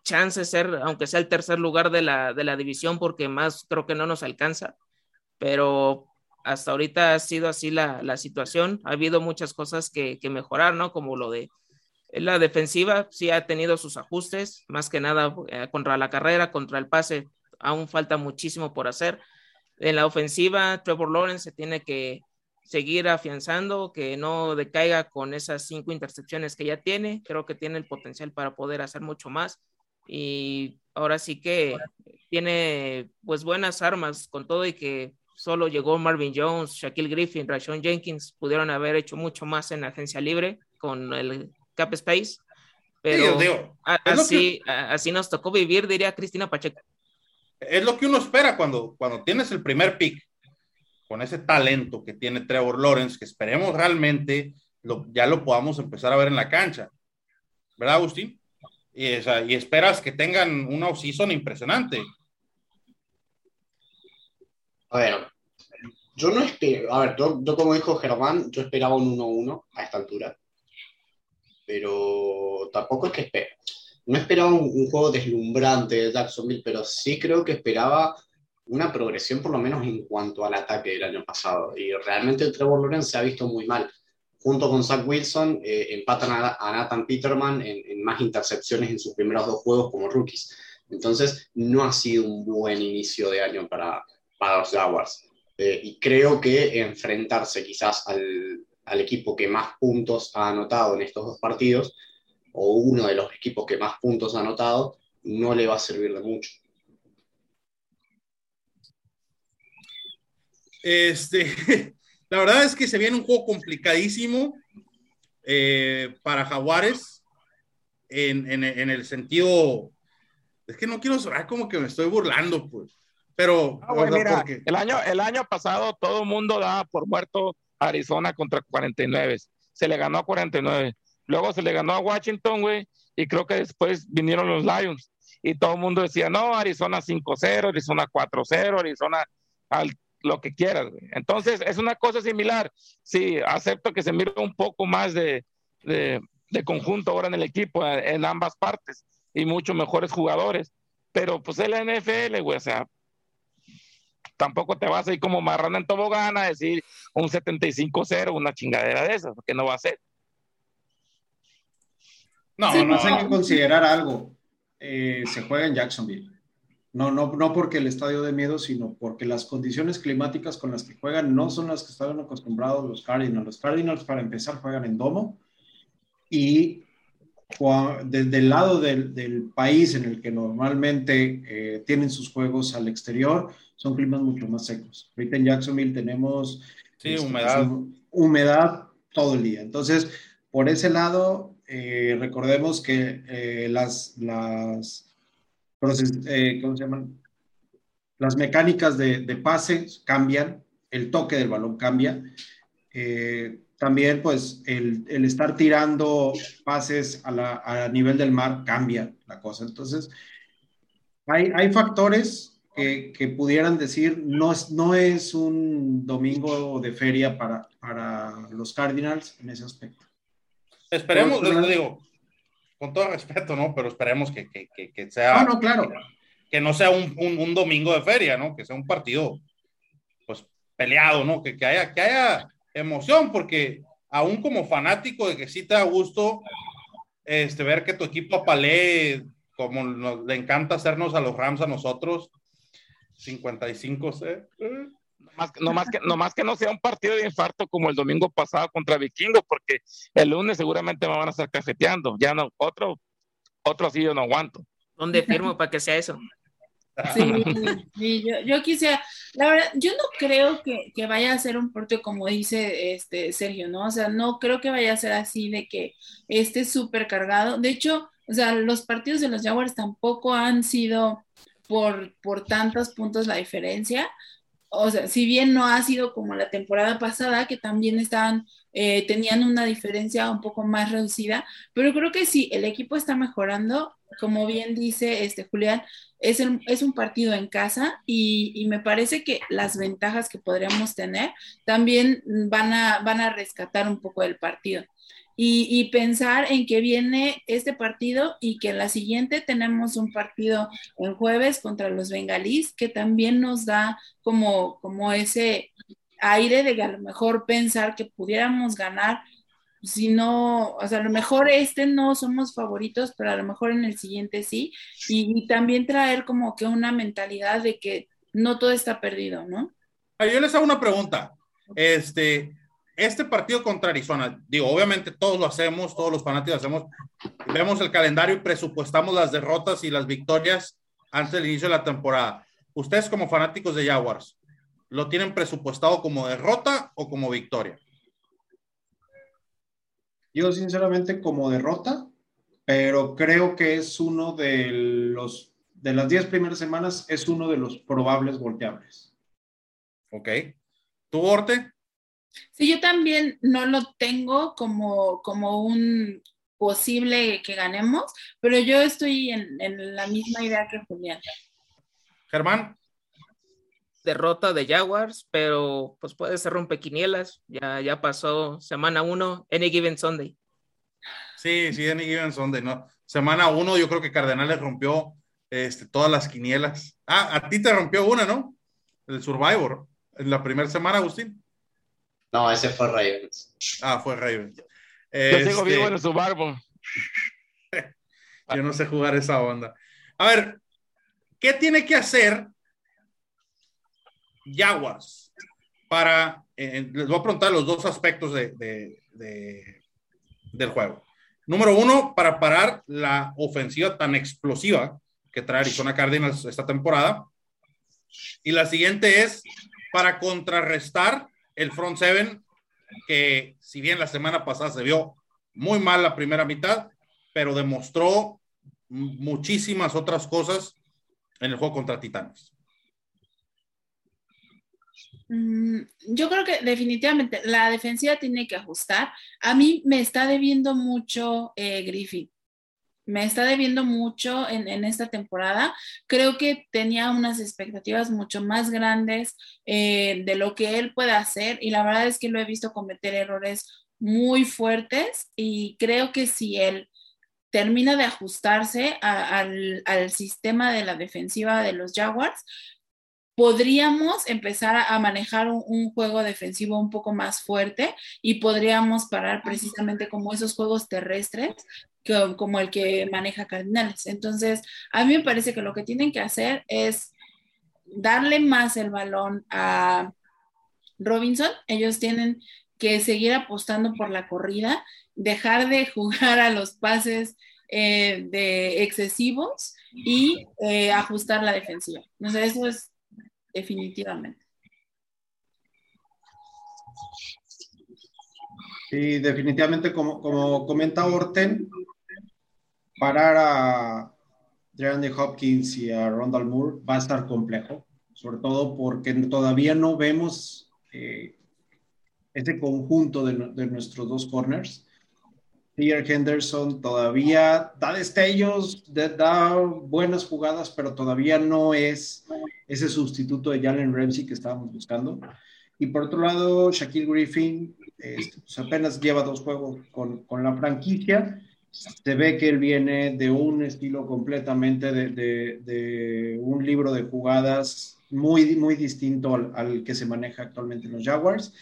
chance ser, aunque sea el tercer lugar de la, de la división, porque más creo que no nos alcanza, pero hasta ahorita ha sido así la, la situación. Ha habido muchas cosas que, que, mejorar, ¿no? Como lo de la defensiva, sí ha tenido sus ajustes, más que nada eh, contra la carrera, contra el pase, aún falta muchísimo por hacer. En la ofensiva, Trevor Lawrence se tiene que seguir afianzando, que no decaiga con esas cinco intercepciones que ya tiene. Creo que tiene el potencial para poder hacer mucho más y ahora sí que tiene pues buenas armas con todo y que solo llegó Marvin Jones, Shaquille Griffin, Rashon Jenkins, pudieron haber hecho mucho más en la agencia libre con el Cap Space, pero así, así nos tocó vivir, diría Cristina Pacheco.
Es lo que uno espera cuando, cuando tienes el primer pick, con ese talento que tiene Trevor Lawrence, que esperemos realmente lo, ya lo podamos empezar a ver en la cancha. ¿Verdad, Agustín? y, esperas que tengan una off-season impresionante.
A ver, yo no espero, a ver, yo, como dijo Germán, yo esperaba un 1-1 a esta altura, pero tampoco es que espero. No esperaba un, juego deslumbrante de Jacksonville, pero sí creo que esperaba una progresión por lo menos en cuanto al ataque del año pasado. Y realmente el Trevor Lawrence se ha visto muy mal junto con Zach Wilson, eh, empatan a, Nathan Peterman en, más intercepciones en sus primeros dos juegos como rookies. Entonces, no ha sido un buen inicio de año para, para los Jaguars. Eh, y creo que enfrentarse quizás al, al, equipo que más puntos ha anotado en estos dos partidos, o uno de los equipos que más puntos ha anotado, no le va a servir de mucho.
Este, <laughs> la verdad es que se viene un juego complicadísimo eh, para Jaguares en, en, en, el sentido, es que no quiero sonar como que me estoy burlando, pues, pero
ah, bueno, mira, porque... el, año, el año pasado todo el mundo daba por muerto Arizona contra 49, se le ganó a 49, luego se le ganó a Washington, güey, y creo que después vinieron los Lions y todo el mundo decía, no, Arizona 5-0, Arizona 4-0, Arizona al, lo que quieras. Güey. Entonces, es una cosa similar. Sí, acepto que se mire un poco más de, de, conjunto ahora en el equipo, en ambas partes, y mucho mejores jugadores. Pero pues el NFL, güey, o sea, tampoco te vas a ir como marrana en tobogán a decir un 75-0, una chingadera de esas, porque no va a ser.
No, sí, no, hay que considerar algo. Eh, se juega en Jacksonville. No, no, no porque el estadio de miedo, sino porque las condiciones climáticas con las que juegan no son las que estaban acostumbrados los Cardinals. Los Cardinals, para empezar, juegan en domo y desde el lado del, del, país en el que normalmente eh, tienen sus juegos al exterior, son climas mucho más secos. Ahorita en Jacksonville tenemos
sí, este, humedad.
humedad todo el día. Entonces, por ese lado, eh, recordemos que eh, las, las, eh, ¿cómo se llaman? Las mecánicas de, de pase cambian, el toque del balón cambia. Eh, también, pues, el, el, estar tirando pases a, la, a, nivel del mar cambia la cosa. Entonces, hay, hay factores que, que, pudieran decir, no es, no es un domingo de feria para, para los Cardinals en ese aspecto.
Esperemos, les digo, con todo respeto, ¿no? Pero esperemos que, que, que sea.
No, no, claro.
Que, no sea un, un, un, domingo de feria, ¿no? Que sea un partido, pues, peleado, ¿no? Que, que, haya, que haya emoción, porque aún como fanático de que sí te da gusto este, ver que tu equipo apalee, como nos, le encanta hacernos a los Rams a nosotros, 55 C. Eh,
más, no, más que, no más que no sea un partido de infarto como el domingo pasado contra Vikingos, porque el lunes seguramente me van a estar cafeteando. Ya no, otro, otro así yo no aguanto.
¿Dónde firmo para que sea eso?
Sí, <laughs> sí yo, yo, quisiera, la verdad, yo no creo que, que, vaya a ser un partido como dice este Sergio, ¿no? O sea, no creo que vaya a ser así de que esté súper cargado. De hecho, o sea, los partidos de los Jaguars tampoco han sido por, por tantos puntos la diferencia. O sea, si bien no ha sido como la temporada pasada, que también estaban, eh, tenían una diferencia un poco más reducida, pero creo que sí, el equipo está mejorando, como bien dice este Julián, es, el, es un partido en casa y, y, me parece que las ventajas que podríamos tener también van a, van a rescatar un poco el partido y, y, pensar en que viene este partido y que en la siguiente tenemos un partido en jueves contra los bengalíes que también nos da como, como ese aire de que a lo mejor pensar que pudiéramos ganar, si no, o sea, a lo mejor este no somos favoritos, pero a lo mejor en el siguiente sí, y, y también traer como que una mentalidad de que no todo está perdido, ¿no?
Yo les hago una pregunta. Este, este partido contra Arizona, digo, obviamente todos lo hacemos, todos los fanáticos hacemos, vemos el calendario y presupuestamos las derrotas y las victorias antes del inicio de la temporada. Ustedes como fanáticos de Jaguars, ¿lo tienen presupuestado como derrota o como victoria?
Yo sinceramente como derrota, pero creo que es uno de los, de las 10 primeras semanas, es uno de los probables volteables.
Ok. ¿Tú, Orte?
Sí, yo también no lo tengo como, como un posible que ganemos, pero yo estoy en, en la misma idea que Julián.
Germán.
Derrota de Jaguars, pero pues puede ser rompequinielas. Ya, ya pasó semana uno, Any Given Sunday.
Sí, sí, Any Given Sunday, ¿no? Semana uno, yo creo que Cardenales rompió este, todas las quinielas. Ah, a ti te rompió una, ¿no? El Survivor, en la primera semana, Agustín.
No, ese fue Ravens.
Ah, fue Ravens.
Este... Yo sigo vivo en su barbo.
Yo no sé jugar esa onda. A ver, ¿qué tiene que hacer Jaguars para, eh, les voy a preguntar los dos aspectos de, de, de, del juego. Número uno, para parar la ofensiva tan explosiva que trae Arizona Cardinals esta temporada. Y la siguiente es para contrarrestar el front seven, que si bien la semana pasada se vio muy mal la primera mitad, pero demostró muchísimas otras cosas en el juego contra Titanes.
Mm, yo creo que definitivamente la defensiva tiene que ajustar. A mí me está debiendo mucho eh, Griffith. Me está debiendo mucho en, esta temporada. Creo que tenía unas expectativas mucho más grandes eh, de lo que él puede hacer y la verdad es que lo he visto cometer errores muy fuertes y creo que si él termina de ajustarse al, al, sistema de la defensiva de los Jaguars, podríamos empezar a, manejar un, juego defensivo un poco más fuerte y podríamos parar precisamente como esos juegos terrestres como el que maneja Cardinales. Entonces, a mí me parece que lo que tienen que hacer es darle más el balón a Robinson. Ellos tienen que seguir apostando por la corrida, dejar de <laughs> jugar a los pases eh, de excesivos y eh, ajustar la defensiva. Entonces, eso es definitivamente.
Sí, definitivamente, como, como comenta Orten, parar a DeAndre Hopkins y a Rondal Moore va a estar complejo, sobre todo porque todavía no vemos eh, ese conjunto de, de, nuestros dos corners. Pierre Henderson todavía da destellos, da buenas jugadas, pero todavía no es ese sustituto de Jalen Ramsey que estábamos buscando. Y por otro lado, Shaquille Griffin este, pues apenas lleva dos juegos con, con, la franquicia. Se ve que él viene de un estilo completamente de, de, un libro de jugadas muy, muy distinto al, al, que se maneja actualmente en los Jaguars.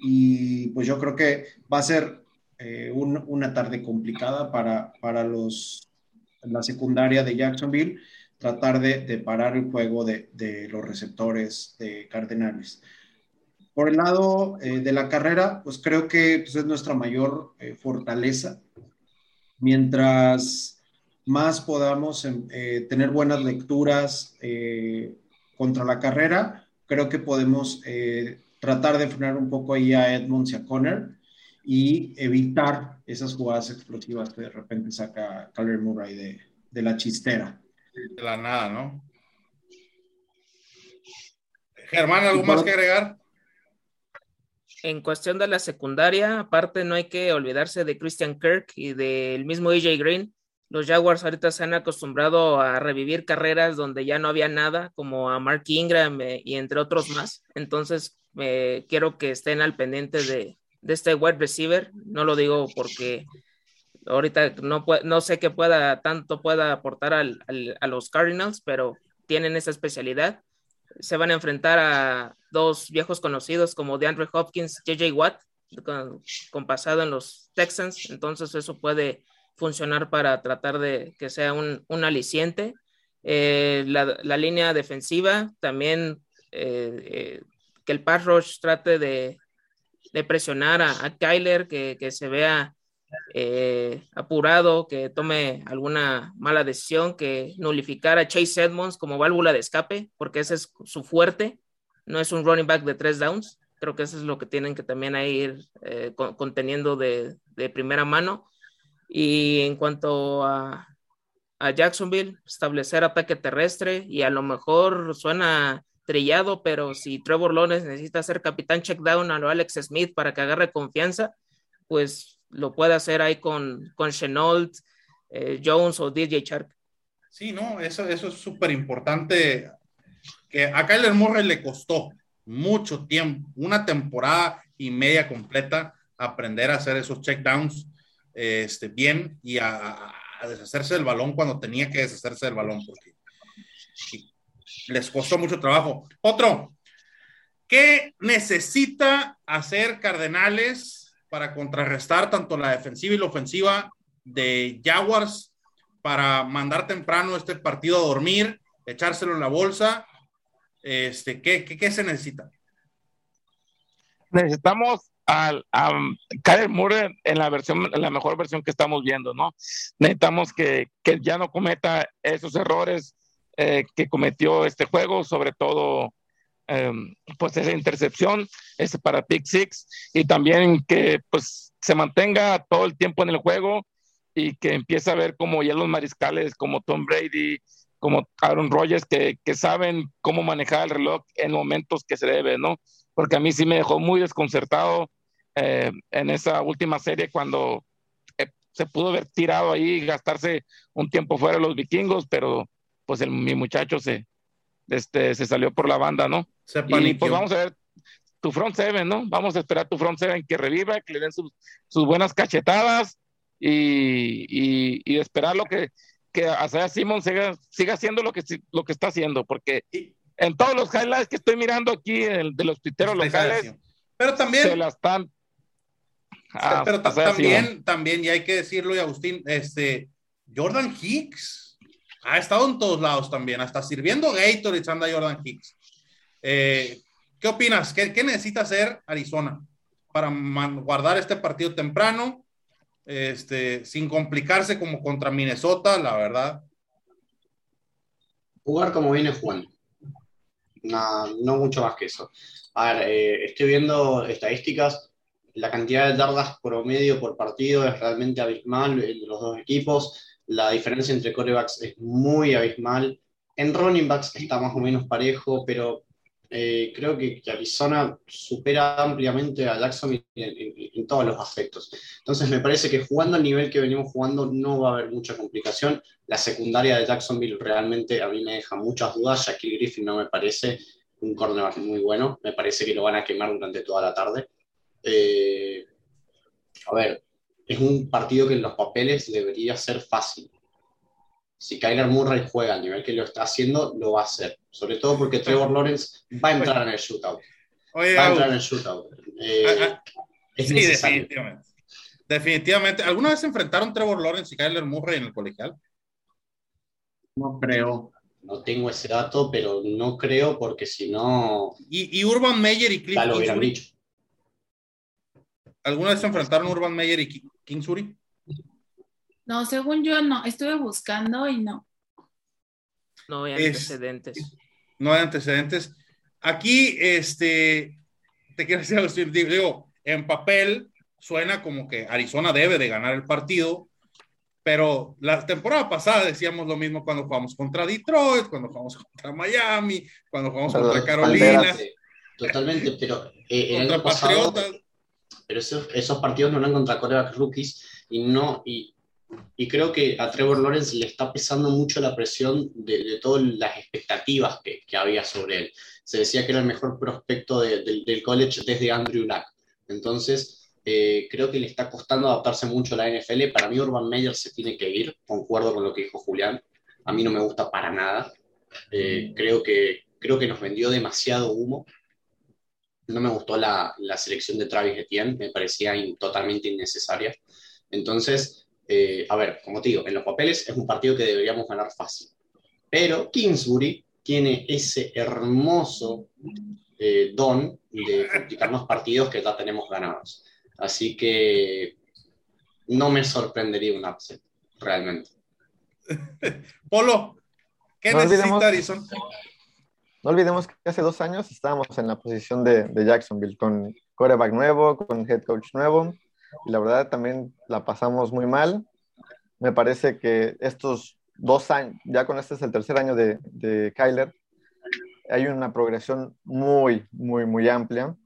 Y pues yo creo que va a ser eh, un, una tarde complicada para, para los, la secundaria de Jacksonville tratar de, de parar el juego de, de, los receptores de Cardenales. Por el lado eh, de la carrera, pues creo que pues, es nuestra mayor eh, fortaleza. Mientras más podamos em, eh, tener buenas lecturas eh, contra la carrera, creo que podemos eh, tratar de frenar un poco ahí a Edmonds y a Conner y evitar esas jugadas explosivas que de repente saca Kyler Murray de, de la chistera.
De la nada, ¿no? Germán, ¿algo más que agregar?
En cuestión de la secundaria, aparte no hay que olvidarse de Christian Kirk y del mismo AJ Green. Los Jaguars ahorita se han acostumbrado a revivir carreras donde ya no había nada, como a Mark Ingram eh, y entre otros más. Entonces, eh, quiero que estén al pendiente de, de este wide receiver. No lo digo porque ahorita no, no sé qué pueda, tanto pueda aportar al, al, a los Cardinals, pero tienen esa especialidad. Se van a enfrentar a dos viejos conocidos como DeAndre Hopkins, JJ Watt, con, pasado en los Texans, entonces eso puede funcionar para tratar de que sea un, un aliciente. Eh, la, la, línea defensiva también, eh, eh, que el pass rush trate de, de presionar a, a Kyler, que, que se vea eh, apurado, que tome alguna mala decisión, que nulificar a Chase Edmonds como válvula de escape, porque ese es su fuerte, no es un running back de tres downs. Creo que eso es lo que tienen que también ir eh, conteniendo de, de, primera mano. Y en cuanto a, a, Jacksonville, establecer ataque terrestre y a lo mejor suena trillado, pero si Trevor Lawrence necesita ser capitán check down a lo Alex Smith para que agarre confianza, pues lo puede hacer ahí con, con Chenault, eh, Jones o DJ Shark.
Sí, no, eso, eso es súper importante. Que a Kyler Murray le costó mucho tiempo, una temporada y media completa, aprender a hacer esos checkdowns este, bien y a, a, deshacerse del balón cuando tenía que deshacerse del balón, porque les costó mucho trabajo. Otro, ¿qué necesita hacer Cardenales para contrarrestar tanto la defensiva y la ofensiva de Jaguars para mandar temprano este partido a dormir, echárselo en la bolsa. Este, ¿qué, se necesita?
Necesitamos al, a Kyle Moore en la versión, la mejor versión que estamos viendo, ¿no? Necesitamos que, que ya no cometa esos errores eh, que cometió este juego, sobre todo em, pues esa intercepción, ese para pick six, y también que pues se mantenga todo el tiempo en el juego y que empiece a ver como ya los mariscales como Tom Brady, como Aaron Rodgers, que, que saben cómo manejar el reloj en momentos que se debe, ¿no? Porque a mí sí me dejó muy desconcertado eh, en esa última serie cuando eh, se pudo haber tirado ahí y gastarse un tiempo fuera de los vikingos, pero pues el, mi muchacho se, este, se salió por la banda, ¿no?
Se
y pues vamos a ver tu front seven, ¿no? Vamos a esperar tu front seven que reviva, que le den sus, sus buenas cachetadas y, y, y, esperar lo que, que Isaiah Simon siga, siga haciendo lo que, lo que está haciendo, porque en todos los highlights que estoy mirando aquí el, de los tuiteros locales,
pero también
se la están
Ah, pero también, también, y hay que decirlo, y Agustín, este, Jordan Hicks ha estado en todos lados también, hasta sirviendo Gatorade anda Jordan Hicks. Eh, ¿Qué opinas? ¿Qué, ¿Qué, necesita hacer Arizona para guardar este partido temprano, este, sin complicarse como contra Minnesota, la verdad?
Jugar como viene jugando. No, no mucho más que eso. A ver, eh, estoy viendo estadísticas la cantidad de yardas promedio por partido es realmente abismal entre los dos equipos. La diferencia entre corebacks es muy abismal. En running backs está más o menos parejo, pero eh, creo que, Arizona supera ampliamente a Jackson en, todos los aspectos. Entonces me parece que jugando al nivel que venimos jugando no va a haber mucha complicación. La secundaria de Jacksonville realmente a mí me deja muchas dudas. Shaquille Griffin no me parece un cornerback muy bueno. Me parece que lo van a quemar durante toda la tarde. Eh, a ver, es un partido que en los papeles debería ser fácil. Si Kyler Murray juega al nivel que lo está haciendo, lo va a hacer. Sobre todo porque Trevor Lawrence va a entrar en el shootout. va a entrar en el shootout. Eh,
ah, ah. sí, definitivamente. Definitivamente. ¿Alguna vez se enfrentaron Trevor Lawrence y Kyler Murray en el colegial?
No creo.
No tengo ese dato, pero no creo porque si no.
¿Y, Urban Meyer y Cliff
Ya lo hubieran dicho.
¿Alguna vez se enfrentaron Urban Meyer y Kingsbury?
No, según yo no. Estuve buscando y no.
No hay antecedentes.
No hay antecedentes. Aquí, este, te quiero decir, digo, en papel suena como que Arizona debe de ganar el partido, pero la temporada pasada decíamos lo mismo cuando jugamos contra Detroit, cuando jugamos contra Miami, cuando jugamos contra Carolina.
Totalmente, pero eh, contra Patriotas pero esos, partidos no eran contra coreback rookies y no, y, y, creo que a Trevor Lawrence le está pesando mucho la presión de, todas las expectativas que, que, había sobre él. Se decía que era el mejor prospecto del college desde Andrew Luck. Entonces, eh, creo que le está costando adaptarse mucho a la NFL. Para mí, Urban Meyer se tiene que ir, concuerdo con lo que dijo Julián. A mí no me gusta para nada. Eh, creo, que, creo que nos vendió demasiado humo no me gustó la, selección de Travis Etienne, me parecía totalmente innecesaria. Entonces, eh, a ver, como te digo, en los papeles es un partido que deberíamos ganar fácil. Pero Kingsbury tiene ese hermoso eh, don de los partidos que ya tenemos ganados. Así que no me sorprendería un upset, realmente. <laughs>
Polo, ¿qué necesita Arizona?
No olvidemos que hace dos años estábamos en la posición de, Jacksonville con quarterback nuevo, con head coach nuevo, y la verdad también la pasamos muy mal. Me parece que estos dos años, ya con este es el tercer año de, de Kyler, hay una progresión muy, muy, muy amplia.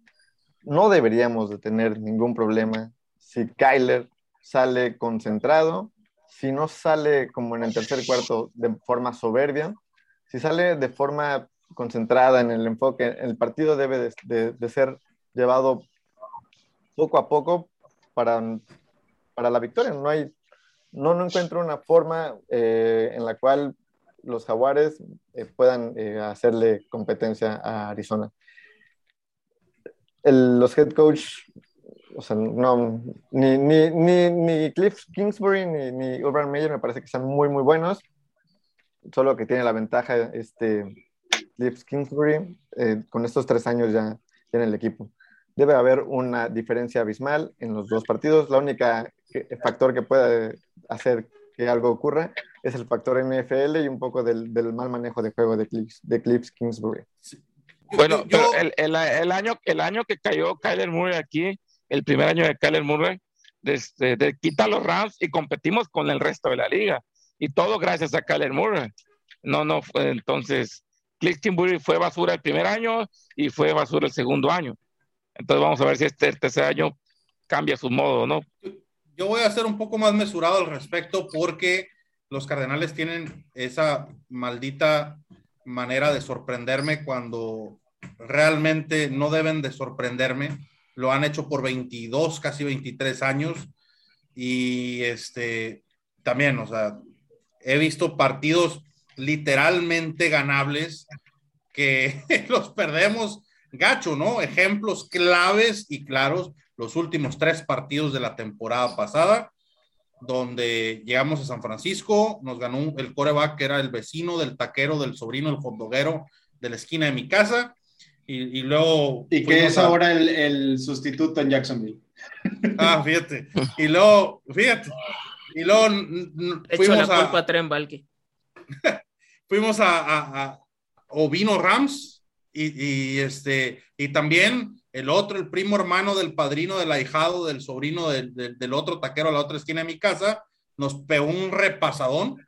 No deberíamos de tener ningún problema si Kyler sale concentrado, si no sale como en el tercer cuarto de forma soberbia, si sale de forma concentrada en el enfoque. El partido debe de, ser llevado poco a poco para, para la victoria. No hay, no, no encuentro una forma eh, en la cual los jaguares eh, puedan eh, hacerle competencia a Arizona. los head coach, o sea, no, ni, ni, ni, ni Cliff Kingsbury ni, ni Urban Meyer me parece que sean muy, muy buenos. Solo que tiene la ventaja este, Lips Kingsbury, eh, con estos tres años ya en el equipo. Debe haber una diferencia abismal en los dos partidos. La única factor que puede hacer que algo ocurra es el factor NFL y un poco del, mal manejo de juego de Clips, de Clips Kingsbury.
Bueno, pero el, el, el, año, el año que cayó Kyler Murray aquí, el primer año de Kyler Murray, desde, de, quita los Rams y competimos con el resto de la liga. Y todo gracias a Kyler Murray. No, no fue entonces. Cliff Kingsbury fue basura el primer año y fue basura el segundo año. Entonces vamos a ver si este tercer año cambia su modo, ¿no?
Yo voy a ser un poco más mesurado al respecto porque los Cardenales tienen esa maldita manera de sorprenderme cuando realmente no deben de sorprenderme. Lo han hecho por 22, casi 23 años. Y este, también, o sea, he visto partidos literalmente ganables que <laughs> los perdemos gacho, ¿no? Ejemplos claves y claros, los últimos tres partidos de la temporada pasada, donde llegamos a San Francisco, nos ganó el coreback que era el vecino del taquero, del sobrino, el fondoguero de la esquina de mi casa, y, luego...
Y que es ahora el, el, sustituto en Jacksonville.
Ah, fíjate. Y luego, fíjate. Y luego
fuimos la culpa a, Tren Valky. <laughs>
fuimos a, a, a Ovino Rams y, este, y también el otro, el primo hermano del padrino, del ahijado, del sobrino del, del, del otro taquero a la otra esquina de mi casa, nos pegó un repasadón.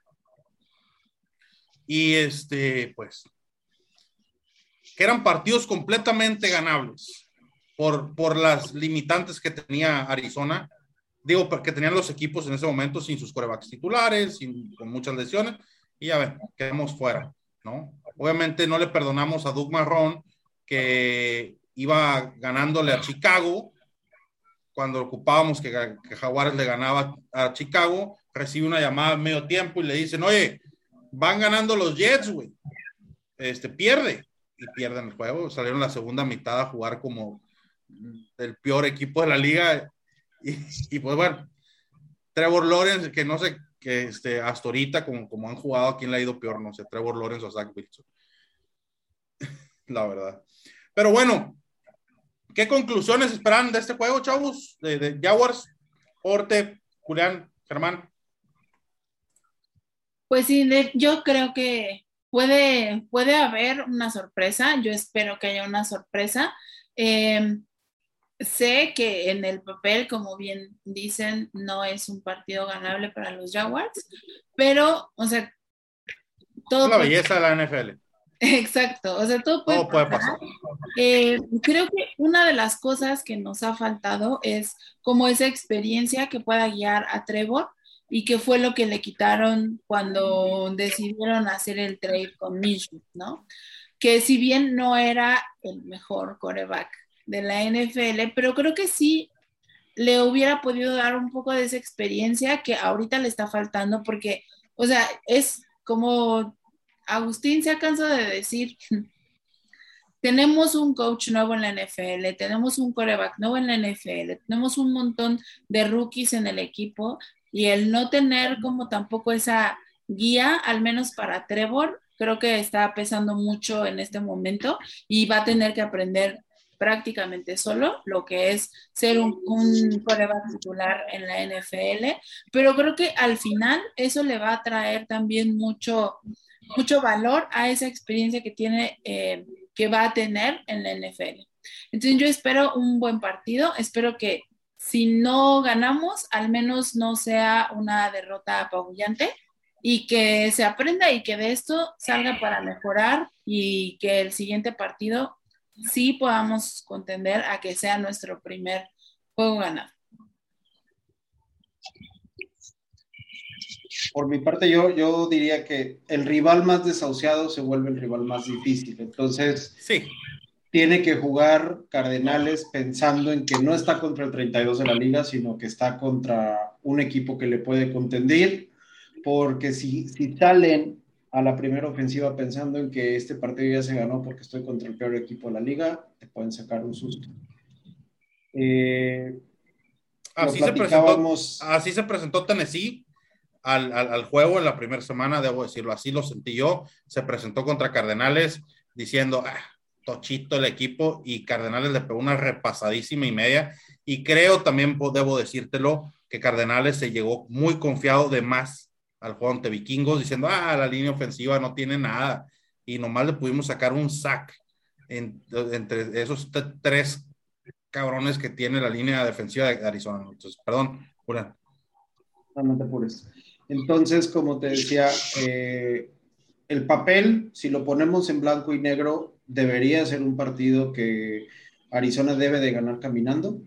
Y este, pues, que eran partidos completamente ganables por, por las limitantes que tenía Arizona. Digo, porque tenían los equipos en ese momento sin sus corebacks titulares, sin, con muchas lesiones, y ya ven, quedamos fuera, ¿no? Obviamente no le perdonamos a Doug Marrón que iba ganándole a Chicago cuando ocupábamos que, Jaguares le ganaba a Chicago, recibe una llamada en medio tiempo y le dicen, oye, van ganando los Jets, güey. Este, pierde y pierden el juego. Salieron la segunda mitad a jugar como el peor equipo de la liga. Y, y pues bueno, Trevor Lawrence, que no sé, que este, hasta ahorita, como, como han jugado, ¿a quién le ha ido peor? No sé, Trevor Lawrence o Zach Wilson. <laughs> la verdad. Pero bueno, ¿qué conclusiones esperan de este juego, chavos? De, de Jaguars, Orte, Julián, Germán.
Pues sí, de, yo creo que puede, puede haber una sorpresa. Yo espero que haya una sorpresa. Eh, sé que en el papel, como bien dicen, no es un partido ganable para los Jaguars, pero, o sea,
todo. La belleza de la NFL. <laughs>
Exacto, o sea, todo puede,
todo puede pasar.
Eh, creo que una de las cosas que nos ha faltado es como esa experiencia que pueda guiar a Trevor y que fue lo que le quitaron cuando decidieron hacer el trade con Minshew, ¿no? Que si bien no era el mejor coreback de la NFL, pero creo que sí le hubiera podido dar un poco de esa experiencia que ahorita le está faltando porque, o sea, es como Agustín se ha cansado de decir, <laughs> tenemos un coach nuevo en la NFL, tenemos un coreback nuevo en la NFL, tenemos un montón de rookies en el equipo y el no tener como tampoco esa guía, al menos para Trevor, creo que está pesando mucho en este momento y va a tener que aprender prácticamente solo lo que es ser un, un titular en la NFL, pero creo que al final eso le va a traer también mucho, mucho valor a esa experiencia que tiene, eh, que va a tener en la NFL. Entonces yo espero un buen partido, espero que si no ganamos, al menos no sea una derrota apabullante y que se aprenda y que de esto salga para mejorar y que el siguiente partido sí podamos contender a que sea nuestro primer juego ganado.
Por mi parte, yo, yo diría que el rival más desahuciado se vuelve el rival más difícil. Entonces,
sí.
tiene que jugar Cardenales pensando en que no está contra el 32 de la liga, sino que está contra un equipo que le puede contender, porque si, si salen a la primera ofensiva pensando en que este partido ya se ganó porque estoy contra el peor equipo de la liga, te pueden sacar un susto. Eh,
así, se presentó, así se presentó Tennessee al, al, al, juego en la primera semana, debo decirlo, así lo sentí yo. Se presentó contra Cardenales diciendo, ah, tochito el equipo y Cardenales le pegó una repasadísima y media. Y creo también, debo decírtelo, que Cardenales se llegó muy confiado de más al juego ante Vikingos diciendo, ah, la línea ofensiva no tiene nada. Y nomás le pudimos sacar un sack entre esos tres cabrones que tiene la línea defensiva de Arizona. Entonces, perdón, pura.
No, te Entonces, como te decía, eh, el papel, si lo ponemos en blanco y negro, debería ser un partido que Arizona debe de ganar caminando,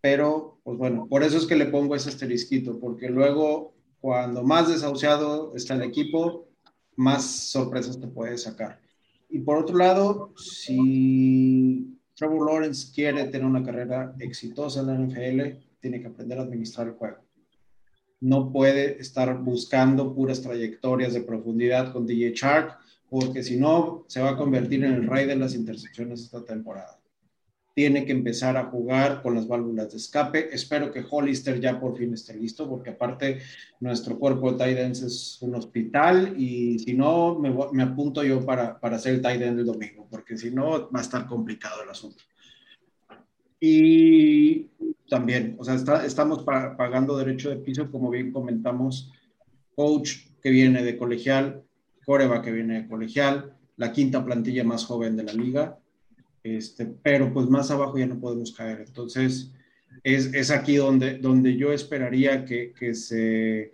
pero pues bueno, por eso es que le pongo ese asterisquito, porque luego cuando más desahuciado está el equipo, más sorpresas te puede sacar. Y por otro lado, si Trevor Lawrence quiere tener una carrera exitosa en la NFL, tiene que aprender a administrar el juego. No puede estar buscando puras trayectorias de profundidad con DJ Shark, porque si no, se va a convertir en el rey de las intercepciones esta temporada. Tiene que empezar a jugar con las válvulas de escape. Espero que Hollister ya por fin esté listo, porque aparte nuestro cuerpo de tight ends es un hospital y si no, me, apunto yo para, para hacer el tight end el domingo, porque si no, va a estar complicado el asunto. Y también, o sea, estamos pagando derecho de piso, como bien comentamos, coach que viene de colegial, Coreba que viene de colegial, la quinta plantilla más joven de la liga, este, pero pues más abajo ya no podemos caer. Entonces, es, es aquí donde, donde yo esperaría que, que se,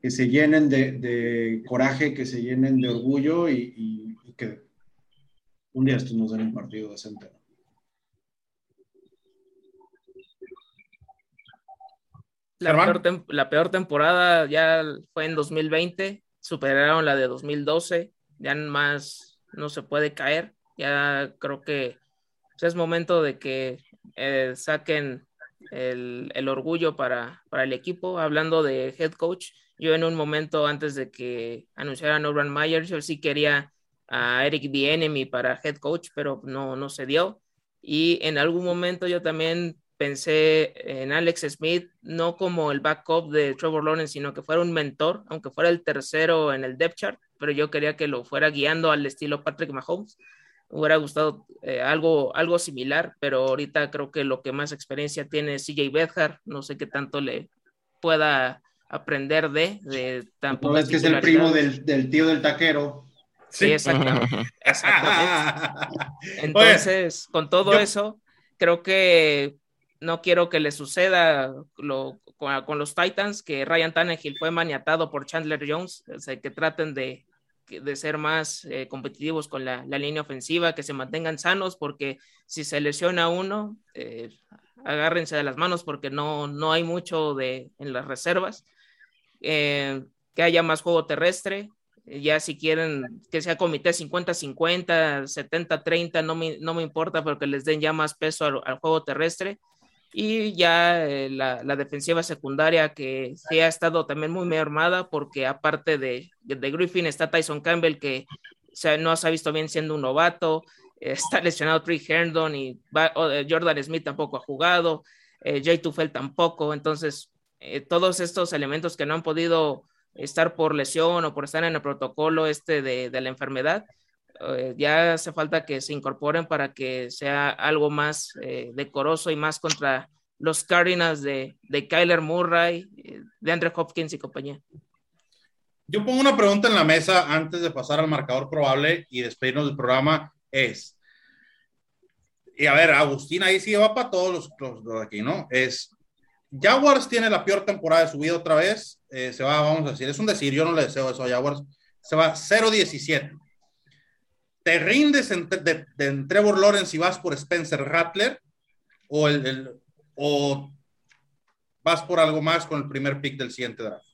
que se llenen de, de, coraje, que se llenen de orgullo y, y, que un día estos nos den un partido decente.
La peor, la peor, temporada ya fue en 2020, superaron la de 2012, ya más no se puede caer, ya creo que pues, es momento de que eh, saquen el, el orgullo para, para, el equipo. Hablando de head coach, yo en un momento antes de que anunciaran Urban Myers, yo sí quería a Eric Bienemy para head coach, pero no, no se dio. Y en algún momento yo también pensé en Alex Smith, no como el backup de Trevor Lawrence, sino que fuera un mentor, aunque fuera el tercero en el depth chart, pero yo quería que lo fuera guiando al estilo Patrick Mahomes. Me hubiera gustado eh, algo, algo similar, pero ahorita creo que lo que más experiencia tiene es CJ Bedhart, no sé qué tanto le pueda aprender de, de
tampoco. es que es el primo del, del tío del taquero.
Sí, exactamente. <laughs> Entonces, con todo eso, creo que no quiero que le suceda lo, con, los Titans, que Ryan Tannehill fue maniatado por Chandler Jones, que traten de, de ser más eh, competitivos con la, línea ofensiva, que se mantengan sanos, porque si se lesiona uno, eh, agárrense de las manos porque no, no hay mucho de, en las reservas. Eh, que haya más juego terrestre, ya si quieren que sea comité 50-50, 70-30, no me, no me importa porque les den ya más peso al juego terrestre y ya eh, la, la, defensiva secundaria que, se ha estado también muy mermada porque aparte de, de, Griffin está Tyson Campbell que no se ha visto bien siendo un novato, <laughs> está lesionado Trey Herndon y eh, Jordan Smith tampoco ha jugado, eh, Jay Tufel tampoco, entonces todos estos elementos que no han podido estar por lesión o por estar en el protocolo este de, de la enfermedad, eh, ya hace falta que se incorporen para que sea algo más eh, decoroso y más contra los Cardinals de, de Kyler Murray, eh, de Andre Hopkins y compañía.
Yo pongo una pregunta en la mesa antes de pasar al marcador probable y despedirnos del programa. Es, y a ver, Agustín ahí sí va para todos los, los, aquí, ¿no? Es, Jaguars tiene la peor temporada de su vida otra vez. se va, vamos a decir, es un decir, yo no le deseo eso a Jaguars. Se va 0-17 ¿Te rindes en, de, Trevor Lawrence y vas por Spencer Rattler? ¿O, el, ¿O vas por algo más con el primer pick del siguiente draft?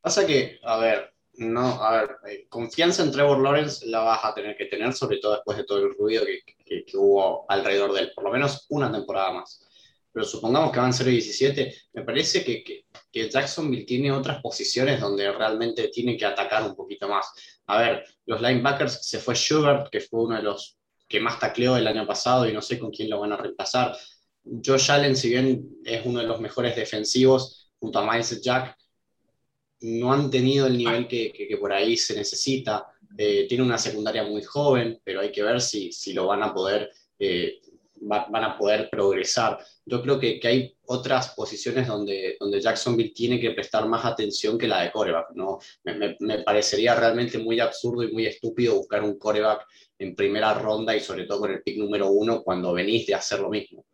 Pasa que, a ver, no, a ver, eh, confianza en Trevor Lawrence la vas a tener que tener, sobre todo después de todo el ruido que, hubo alrededor de él, por lo menos una temporada más. Pero supongamos que van 0-17, me parece que, que Jacksonville tiene otras posiciones donde realmente tiene que atacar un poquito más a ver, los linebackers se fue Schubert, que fue uno de los que más tacleó el año pasado y no sé con quién lo van a reemplazar. Josh Allen, si bien es uno de los mejores defensivos junto a Miles Jack, no han tenido el nivel que, por ahí se necesita. Eh, tiene una secundaria muy joven, pero hay que ver si, si lo van a poder eh, van a poder progresar. Yo creo que, que, hay otras posiciones donde, donde Jacksonville tiene que prestar más atención que la de coreback. ¿no? Me, me, parecería realmente muy absurdo y muy estúpido buscar un coreback en primera ronda y sobre todo con el pick número uno cuando venís de hacer lo mismo.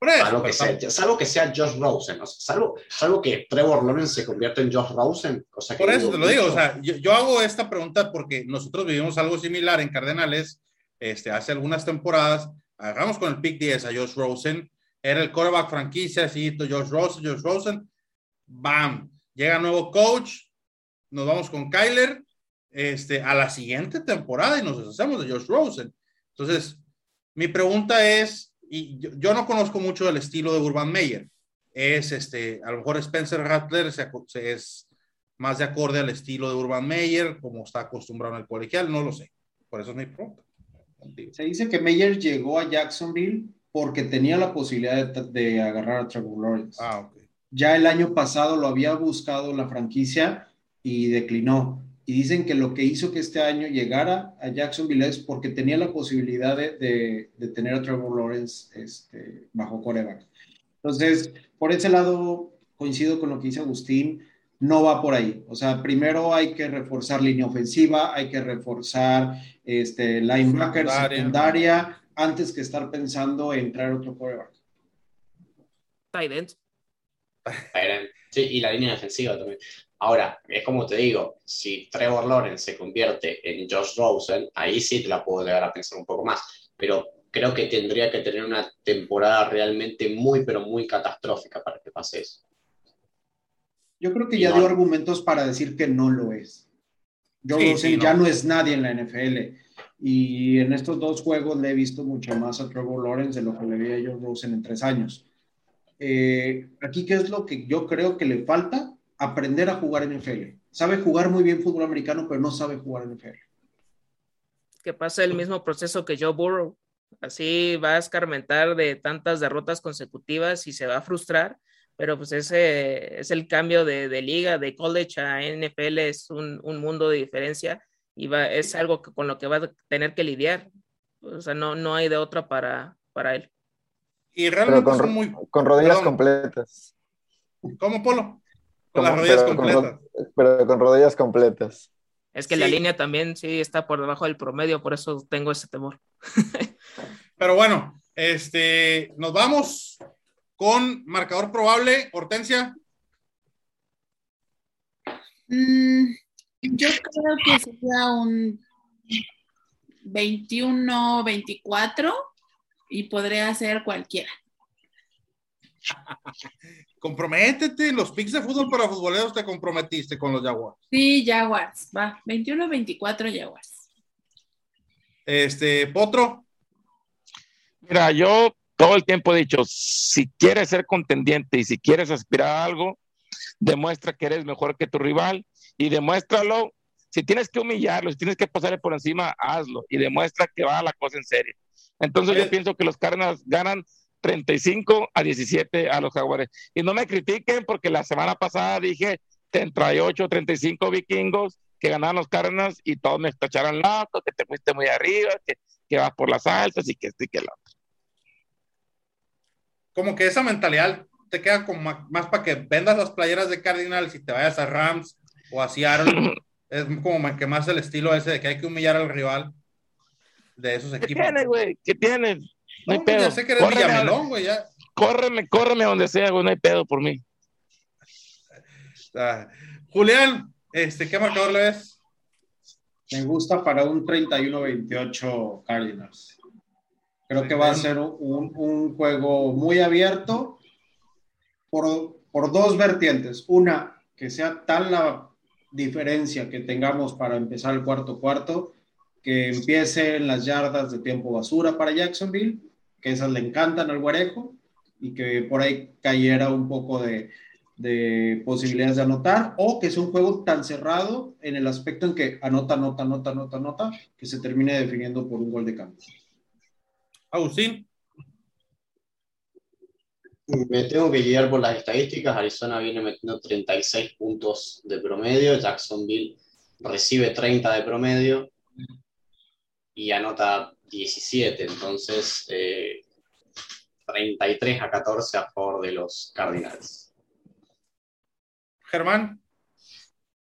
salvo, que sea, salvo, que sea, Josh Rosen, o salvo, salvo, que Trevor Lawrence se convierta en Josh Rosen.
Cosa que Por eso te lo digo, o sea, yo, yo, hago esta pregunta porque nosotros vivimos algo similar en Cardenales este, hace algunas temporadas hagamos con el pick 10 a Josh Rosen, era el quarterback franquicia, así, Josh Rosen, Josh Rosen, bam, llega nuevo coach, nos vamos con Kyler, este, a la siguiente temporada y nos deshacemos de Josh Rosen. Entonces, mi pregunta es, y yo, no conozco mucho del estilo de Urban Meyer, es este, a lo mejor Spencer Rattler es más de acorde al estilo de Urban Meyer, como está acostumbrado en el colegial, no lo sé. Por eso es mi pregunta.
Se dice que Meyer llegó a Jacksonville porque tenía la posibilidad de, agarrar a Trevor Lawrence.
Ah,
Ya el año pasado lo había buscado la franquicia y declinó. Y dicen que lo que hizo que este año llegara a Jacksonville es porque tenía la posibilidad de, tener a Trevor Lawrence este, bajo coreback. Entonces, por ese lado, coincido con lo que dice Agustín no va por ahí. O sea, primero hay que reforzar línea ofensiva, hay que reforzar este, linebacker, secundaria, antes que estar pensando en traer otro quarterback.
Tight
Sí, y la línea defensiva también. Ahora, es como te digo, si Trevor Lawrence se convierte en Josh Rosen, ahí sí te la puedo llegar a pensar un poco más. Pero creo que tendría que tener una temporada realmente muy, pero muy catastrófica para que pase eso.
Yo creo que ya dio argumentos para decir que no lo es. Yo ya no es nadie en la NFL. Y en estos dos juegos le he visto mucho más a Trevor Lawrence de lo que le vi a John Rosen en tres años. Eh, aquí, ¿qué es lo que yo creo que le falta? Aprender a jugar en NFL. Sabe jugar muy bien fútbol americano, pero no sabe jugar en NFL.
Que pasa el mismo proceso que Joe Burrow. Así va a escarmentar de tantas derrotas consecutivas y se va a frustrar pero pues ese es el cambio de, de liga, de college a NFL, es un, un, mundo de diferencia y va, es algo con lo que va a tener que lidiar. O sea, no, no hay de otra para, para él.
Y realmente
con,
son muy...
Con rodillas completas.
¿Cómo, Polo? Con las rodillas completas.
pero con rodillas completas.
Es que la línea también sí está por debajo del promedio, por eso tengo ese temor. <laughs>
pero bueno, este, nos vamos con marcador probable, Hortensia.
Mm, yo creo que sería un 21-24 y podría ser cualquiera. <laughs>
Comprométete, los picks de fútbol para futboleros te comprometiste con los Jaguars.
Sí, Jaguars, va, 21-24 Jaguars.
Este, Potro.
Mira, yo todo el tiempo he dicho, si quieres ser contendiente y si quieres aspirar a algo, demuestra que eres mejor que tu rival y demuéstralo. Si tienes que humillarlo, si tienes que pasarle por encima, hazlo y demuestra que va la cosa en serio. Entonces yo pienso que los Cardinals ganan 35 a 17 a los Jaguares. Y no me critiquen porque la semana pasada dije 38, 35 vikingos que ganaron los Cardinals y todos me tacharon loco, que te fuiste muy arriba, que, que vas por las altas y que este y que lo otro
como que esa mentalidad te queda como más, para que vendas las playeras de Cardinals y te vayas a Rams o a Seattle. <laughs> es como que más el estilo ese de que hay que humillar al rival de esos equipos.
¿Qué tienes, güey? ¿Qué tienes?
No, hay pues, pedo. Ya sé que eres córreme, Villamelón, güey, ya.
Córreme, córreme donde sea, güey, no hay pedo por mí. <laughs>
Ah, Julián, este, ¿qué marcador le ves?
Me gusta para un 31-28 Cardinals. Creo que va a ser un, juego muy abierto por, por, dos vertientes. Una, que sea tal la diferencia que tengamos para empezar el cuarto cuarto, que empiecen las yardas de tiempo basura para Jacksonville, que esas le encantan al Guarejo, y que por ahí cayera un poco de, de posibilidades de anotar, o que sea un juego tan cerrado en el aspecto en que anota, anota, anota, anota, anota, que se termine definiendo por un gol de campo.
Agustín.
Me tengo que guiar por las estadísticas. Arizona viene metiendo 36 puntos de promedio. Jacksonville recibe 30 de promedio y anota 17. Entonces, eh, 33 a 14 a favor de los Cardinals.
Germán,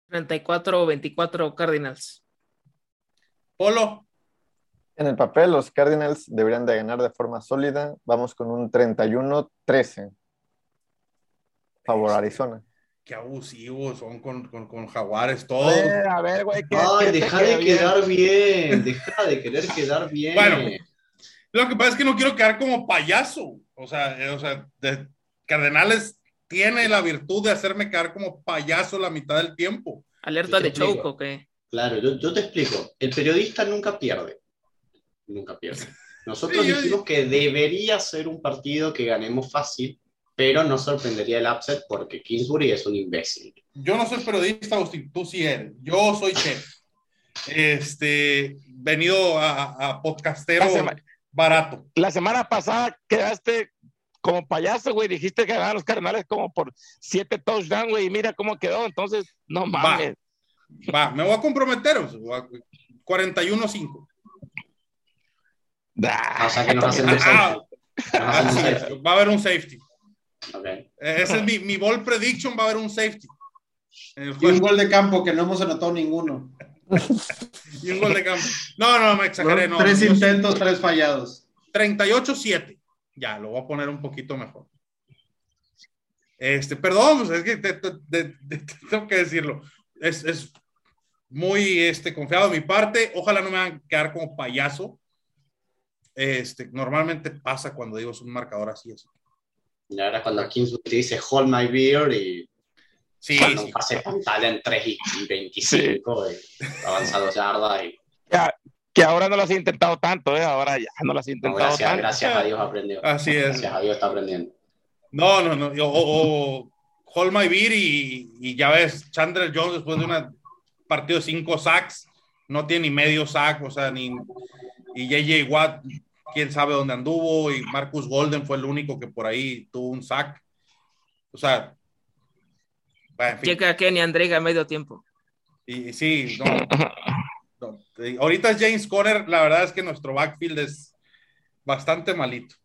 34-24 Cardinals.
Polo,
En el papel, los Cardinals deberían de ganar de forma sólida. Vamos con un 31-13. Favor Arizona.
qué abusivos son con, con, con Jaguares todos.
Eh, a ver, güey. ¿qué-
Ay,
qué
deja de
queda bien?
quedar bien, deja de querer quedar bien.
Bueno. Lo que pasa es que no quiero quedar como payaso. O sea, eh, o sea, de- Cardenales tiene la virtud de hacerme quedar como payaso la mitad del tiempo.
¿Alerta de choke
explico.
o qué?
Claro, yo, yo te explico. El periodista nunca pierde. Nunca pierde. <laughs> Nosotros
Sí, yo-
dijimos que debería ser un partido que ganemos fácil, pero no sorprendería el upset porque Kingsbury es un imbécil.
Yo no soy periodista, Agustín, tú sí eres. Yo soy chef. Este, venido a, a podcastero barato.
La semana pasada quedaste como payaso, güey. Dijiste que ganaban los Cardenales como por siete touchdowns, güey. Y mira cómo quedó. Entonces, no mames.
Va, me voy a comprometer. o sea, voy a- 41-5.
O sea que nos hacen un safety. Nos hacen un
Así es,
safety.
va a haber un safety.
Ok.
Eh, Ese es mi, mi ball prediction, va a haber un safety.
Y un gol de campo que no hemos anotado ninguno.
Y un gol de campo. No, no, me exageré. No,
tres intentos, tres fallados.
38-7. Ya, lo voy a poner un poquito mejor. Este, perdón, pues, es que te- te- te- te- tengo que decirlo. Es, es muy este, confiado de mi parte. Ojalá no me hagan quedar como payaso. Este, normalmente pasa cuando digo es un marcador así. así.
Y ahora cuando Kingsbury te dice hold my beer y
Sí,
cuando
sí.
pase frontal en 3 y, y 25 y avanza dos yardas y
ya, que ahora no lo has intentado tanto, ¿eh? Ahora ya no lo has
no,
intentado
gracias,
tanto.
gracias a Dios aprendió.
Así es.
Gracias a Dios está aprendiendo.
No, no, no. O, o- o hold my beer y, y ya ves, Chandler Jones después de un partido de cinco sacks, no tiene ni medio sack, o sea, ni. Y JJ Watt, quién sabe dónde anduvo, y Marcus Golden fue el único que por ahí tuvo un sack. O sea. bueno, en fin.
Llega Kenny Andrega a medio tiempo.
Y, y sí, no, no. Ahorita es James Conner, la verdad es que nuestro backfield es bastante malito.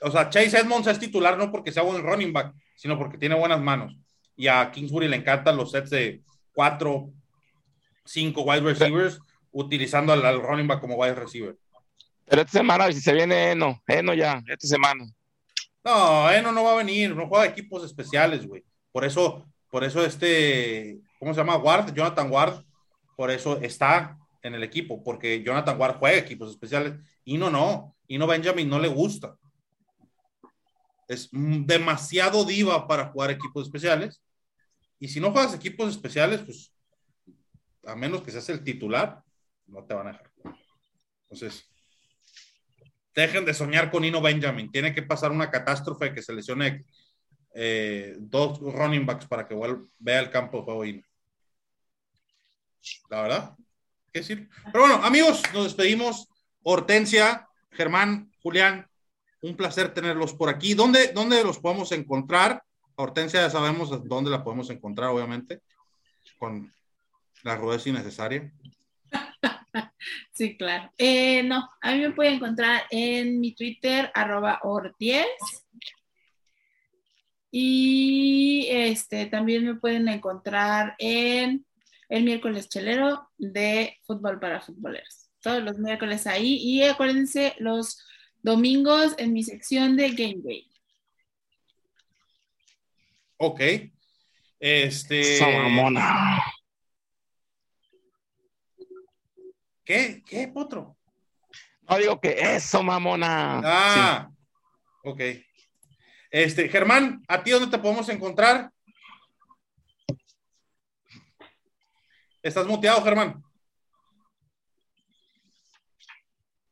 O sea, Chase Edmonds es titular no porque sea buen running back, sino porque tiene buenas manos. Y a Kingsbury le encantan los sets de cuatro, cinco wide receivers, utilizando al, al running back como wide receiver.
Pero esta semana, si se viene Eno, Eno ya, esta semana.
No, Eno no va a venir, no juega equipos especiales, güey. Por eso, por eso este, ¿cómo se llama? Ward, Jonathan Ward, por eso está en el equipo, porque Jonathan Ward juega equipos especiales y no, no, y no Benjamin no le gusta. Es demasiado diva para jugar equipos especiales. Y si no juegas equipos especiales, pues a menos que seas el titular, no te van a dejar. Entonces, dejen de soñar con Ino Benjamin. Tiene que pasar una catástrofe que se lesione eh, dos running backs para que vuel- vea el campo de juego Ino. La verdad, ¿qué decir? Pero bueno, amigos, nos despedimos. Hortensia, Germán, Julián, un placer tenerlos por aquí. ¿Dónde, dónde los podemos encontrar? Hortensia, ya sabemos dónde la podemos encontrar, obviamente, con la rudeza innecesaria. <laughs> <laughs>
Sí, claro. Eh, no, a mí me pueden encontrar en mi Twitter, arroba ortiez. Y este también me pueden encontrar en el miércoles chelero de fútbol para futboleros. Todos los miércoles ahí. Y acuérdense, los domingos en mi sección de Game Day.
Ok. Este.
Esa mamona.
¿Qué? ¿Qué, Potro?
No digo que eso, mamona.
Ah, ok. Este, Germán, ¿a ti dónde te podemos encontrar? ¿Estás muteado, Germán?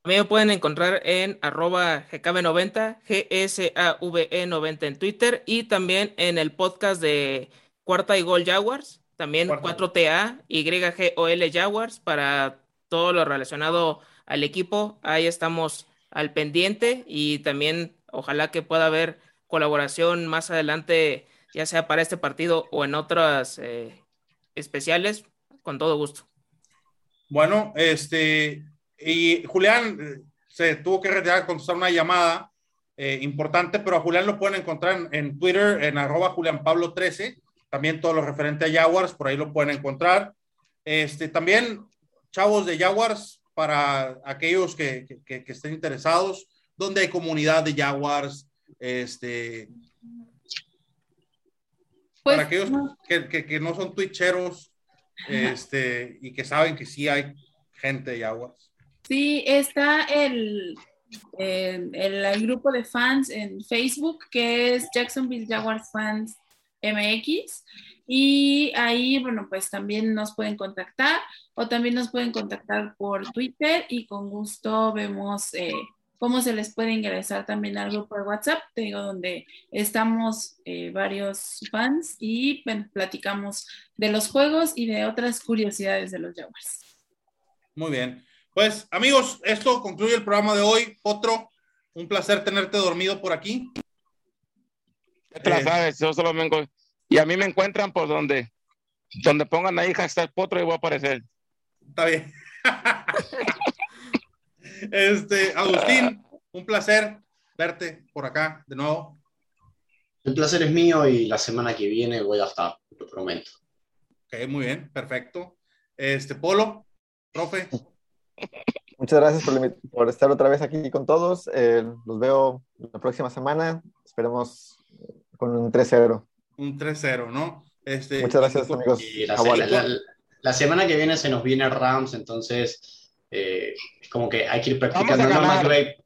A mí me pueden encontrar en arroba GKB90, GSAVE90 E en Twitter y también en el podcast de Cuarta y Gol Jaguars, también
Cuarta.
4TA, YGOL Jaguars para todo lo relacionado al equipo. Ahí estamos al pendiente y también ojalá que pueda haber colaboración más adelante, ya sea para este partido o en otras eh, especiales, con todo gusto.
Bueno, este, y Julián eh, se tuvo que retirar a contestar una llamada, eh, importante, pero a Julián lo pueden encontrar en, Twitter, en arroba Julián Pablo 13, también todo lo referente a Jaguars, por ahí lo pueden encontrar. Este, también, chavos de Jaguars, para aquellos que, que, estén interesados, donde hay comunidad de Jaguars, este, para pues, aquellos que, que, no son twitcheros, este, y que saben que sí hay gente de Jaguars.
Sí, está el, el, grupo de fans en Facebook que es Jacksonville Jaguars Fans MX. Y ahí, bueno, pues también nos pueden contactar o también nos pueden contactar por Twitter y con gusto vemos eh, cómo se les puede ingresar también al grupo de WhatsApp, te digo, donde estamos eh, varios fans y bueno, platicamos de los juegos y de otras curiosidades de los Jaguars.
Muy bien. Pues amigos, esto concluye el programa de hoy. Otro, un placer tenerte dormido por aquí.
Eh, yo solo y a mí me encuentran por donde, donde pongan ahí hashtag potro y voy a aparecer.
Está bien. <laughs> este, Agustín, un placer verte por acá de nuevo.
El placer es mío y la semana que viene voy a estar, lo prometo.
Ok, muy bien, perfecto. Este, Polo, profe.
Muchas gracias por, estar otra vez aquí con todos. Eh, los veo la próxima semana. Esperemos con un 3-0.
Un 3-0, ¿no?
Este, Muchas gracias, amigos.
La, semana que viene se nos viene Rams, entonces eh, es como que hay que ir practicando. No, McVay,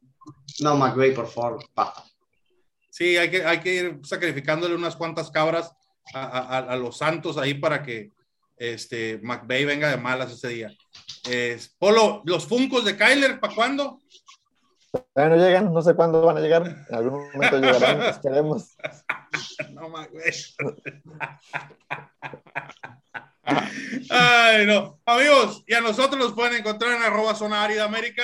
no, McVay, por favor, basta.
Sí, hay que, hay que ir sacrificándole unas cuantas cabras a, a los Santos ahí para que este, McVeigh venga de malas ese día. Polo, ¿los Funcos de Kyler para cuándo?
No llegan, no sé cuándo van a llegar. En algún momento llegarán, <laughs> esperemos.
No, McVeigh. Ay, no. Amigos, y a nosotros los pueden encontrar en arroba zona árida América.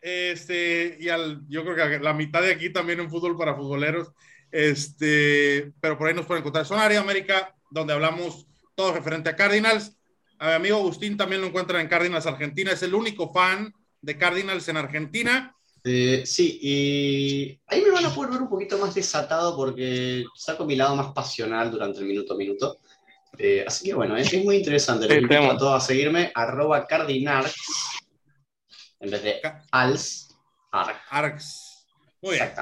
Este, y al, yo creo que la mitad de aquí también en fútbol para futboleros. Este, pero por ahí nos pueden encontrar Zona Árida América, donde hablamos todo referente a Cardinals. A mi amigo Agustín también lo encuentran en Cardinals Argentina, es el único fan de Cardinals en Argentina.
Eh, sí, y ahí me van a poder ver un poquito más desatado porque saco mi lado más pasional durante el minuto a minuto. Eh, así que bueno, es, muy interesante. Les invito a todos a seguirme, arroba en vez de als,
arx. Muy bien.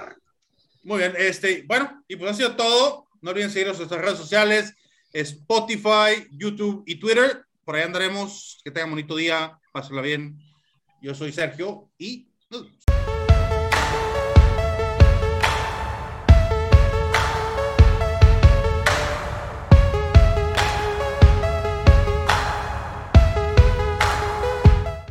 Muy bien, este, bueno, y pues ha sido todo. No olviden seguirnos en nuestras redes sociales, Spotify, YouTube y Twitter. Por ahí andaremos. Que tengan bonito día. Pásenla bien. Yo soy Sergio y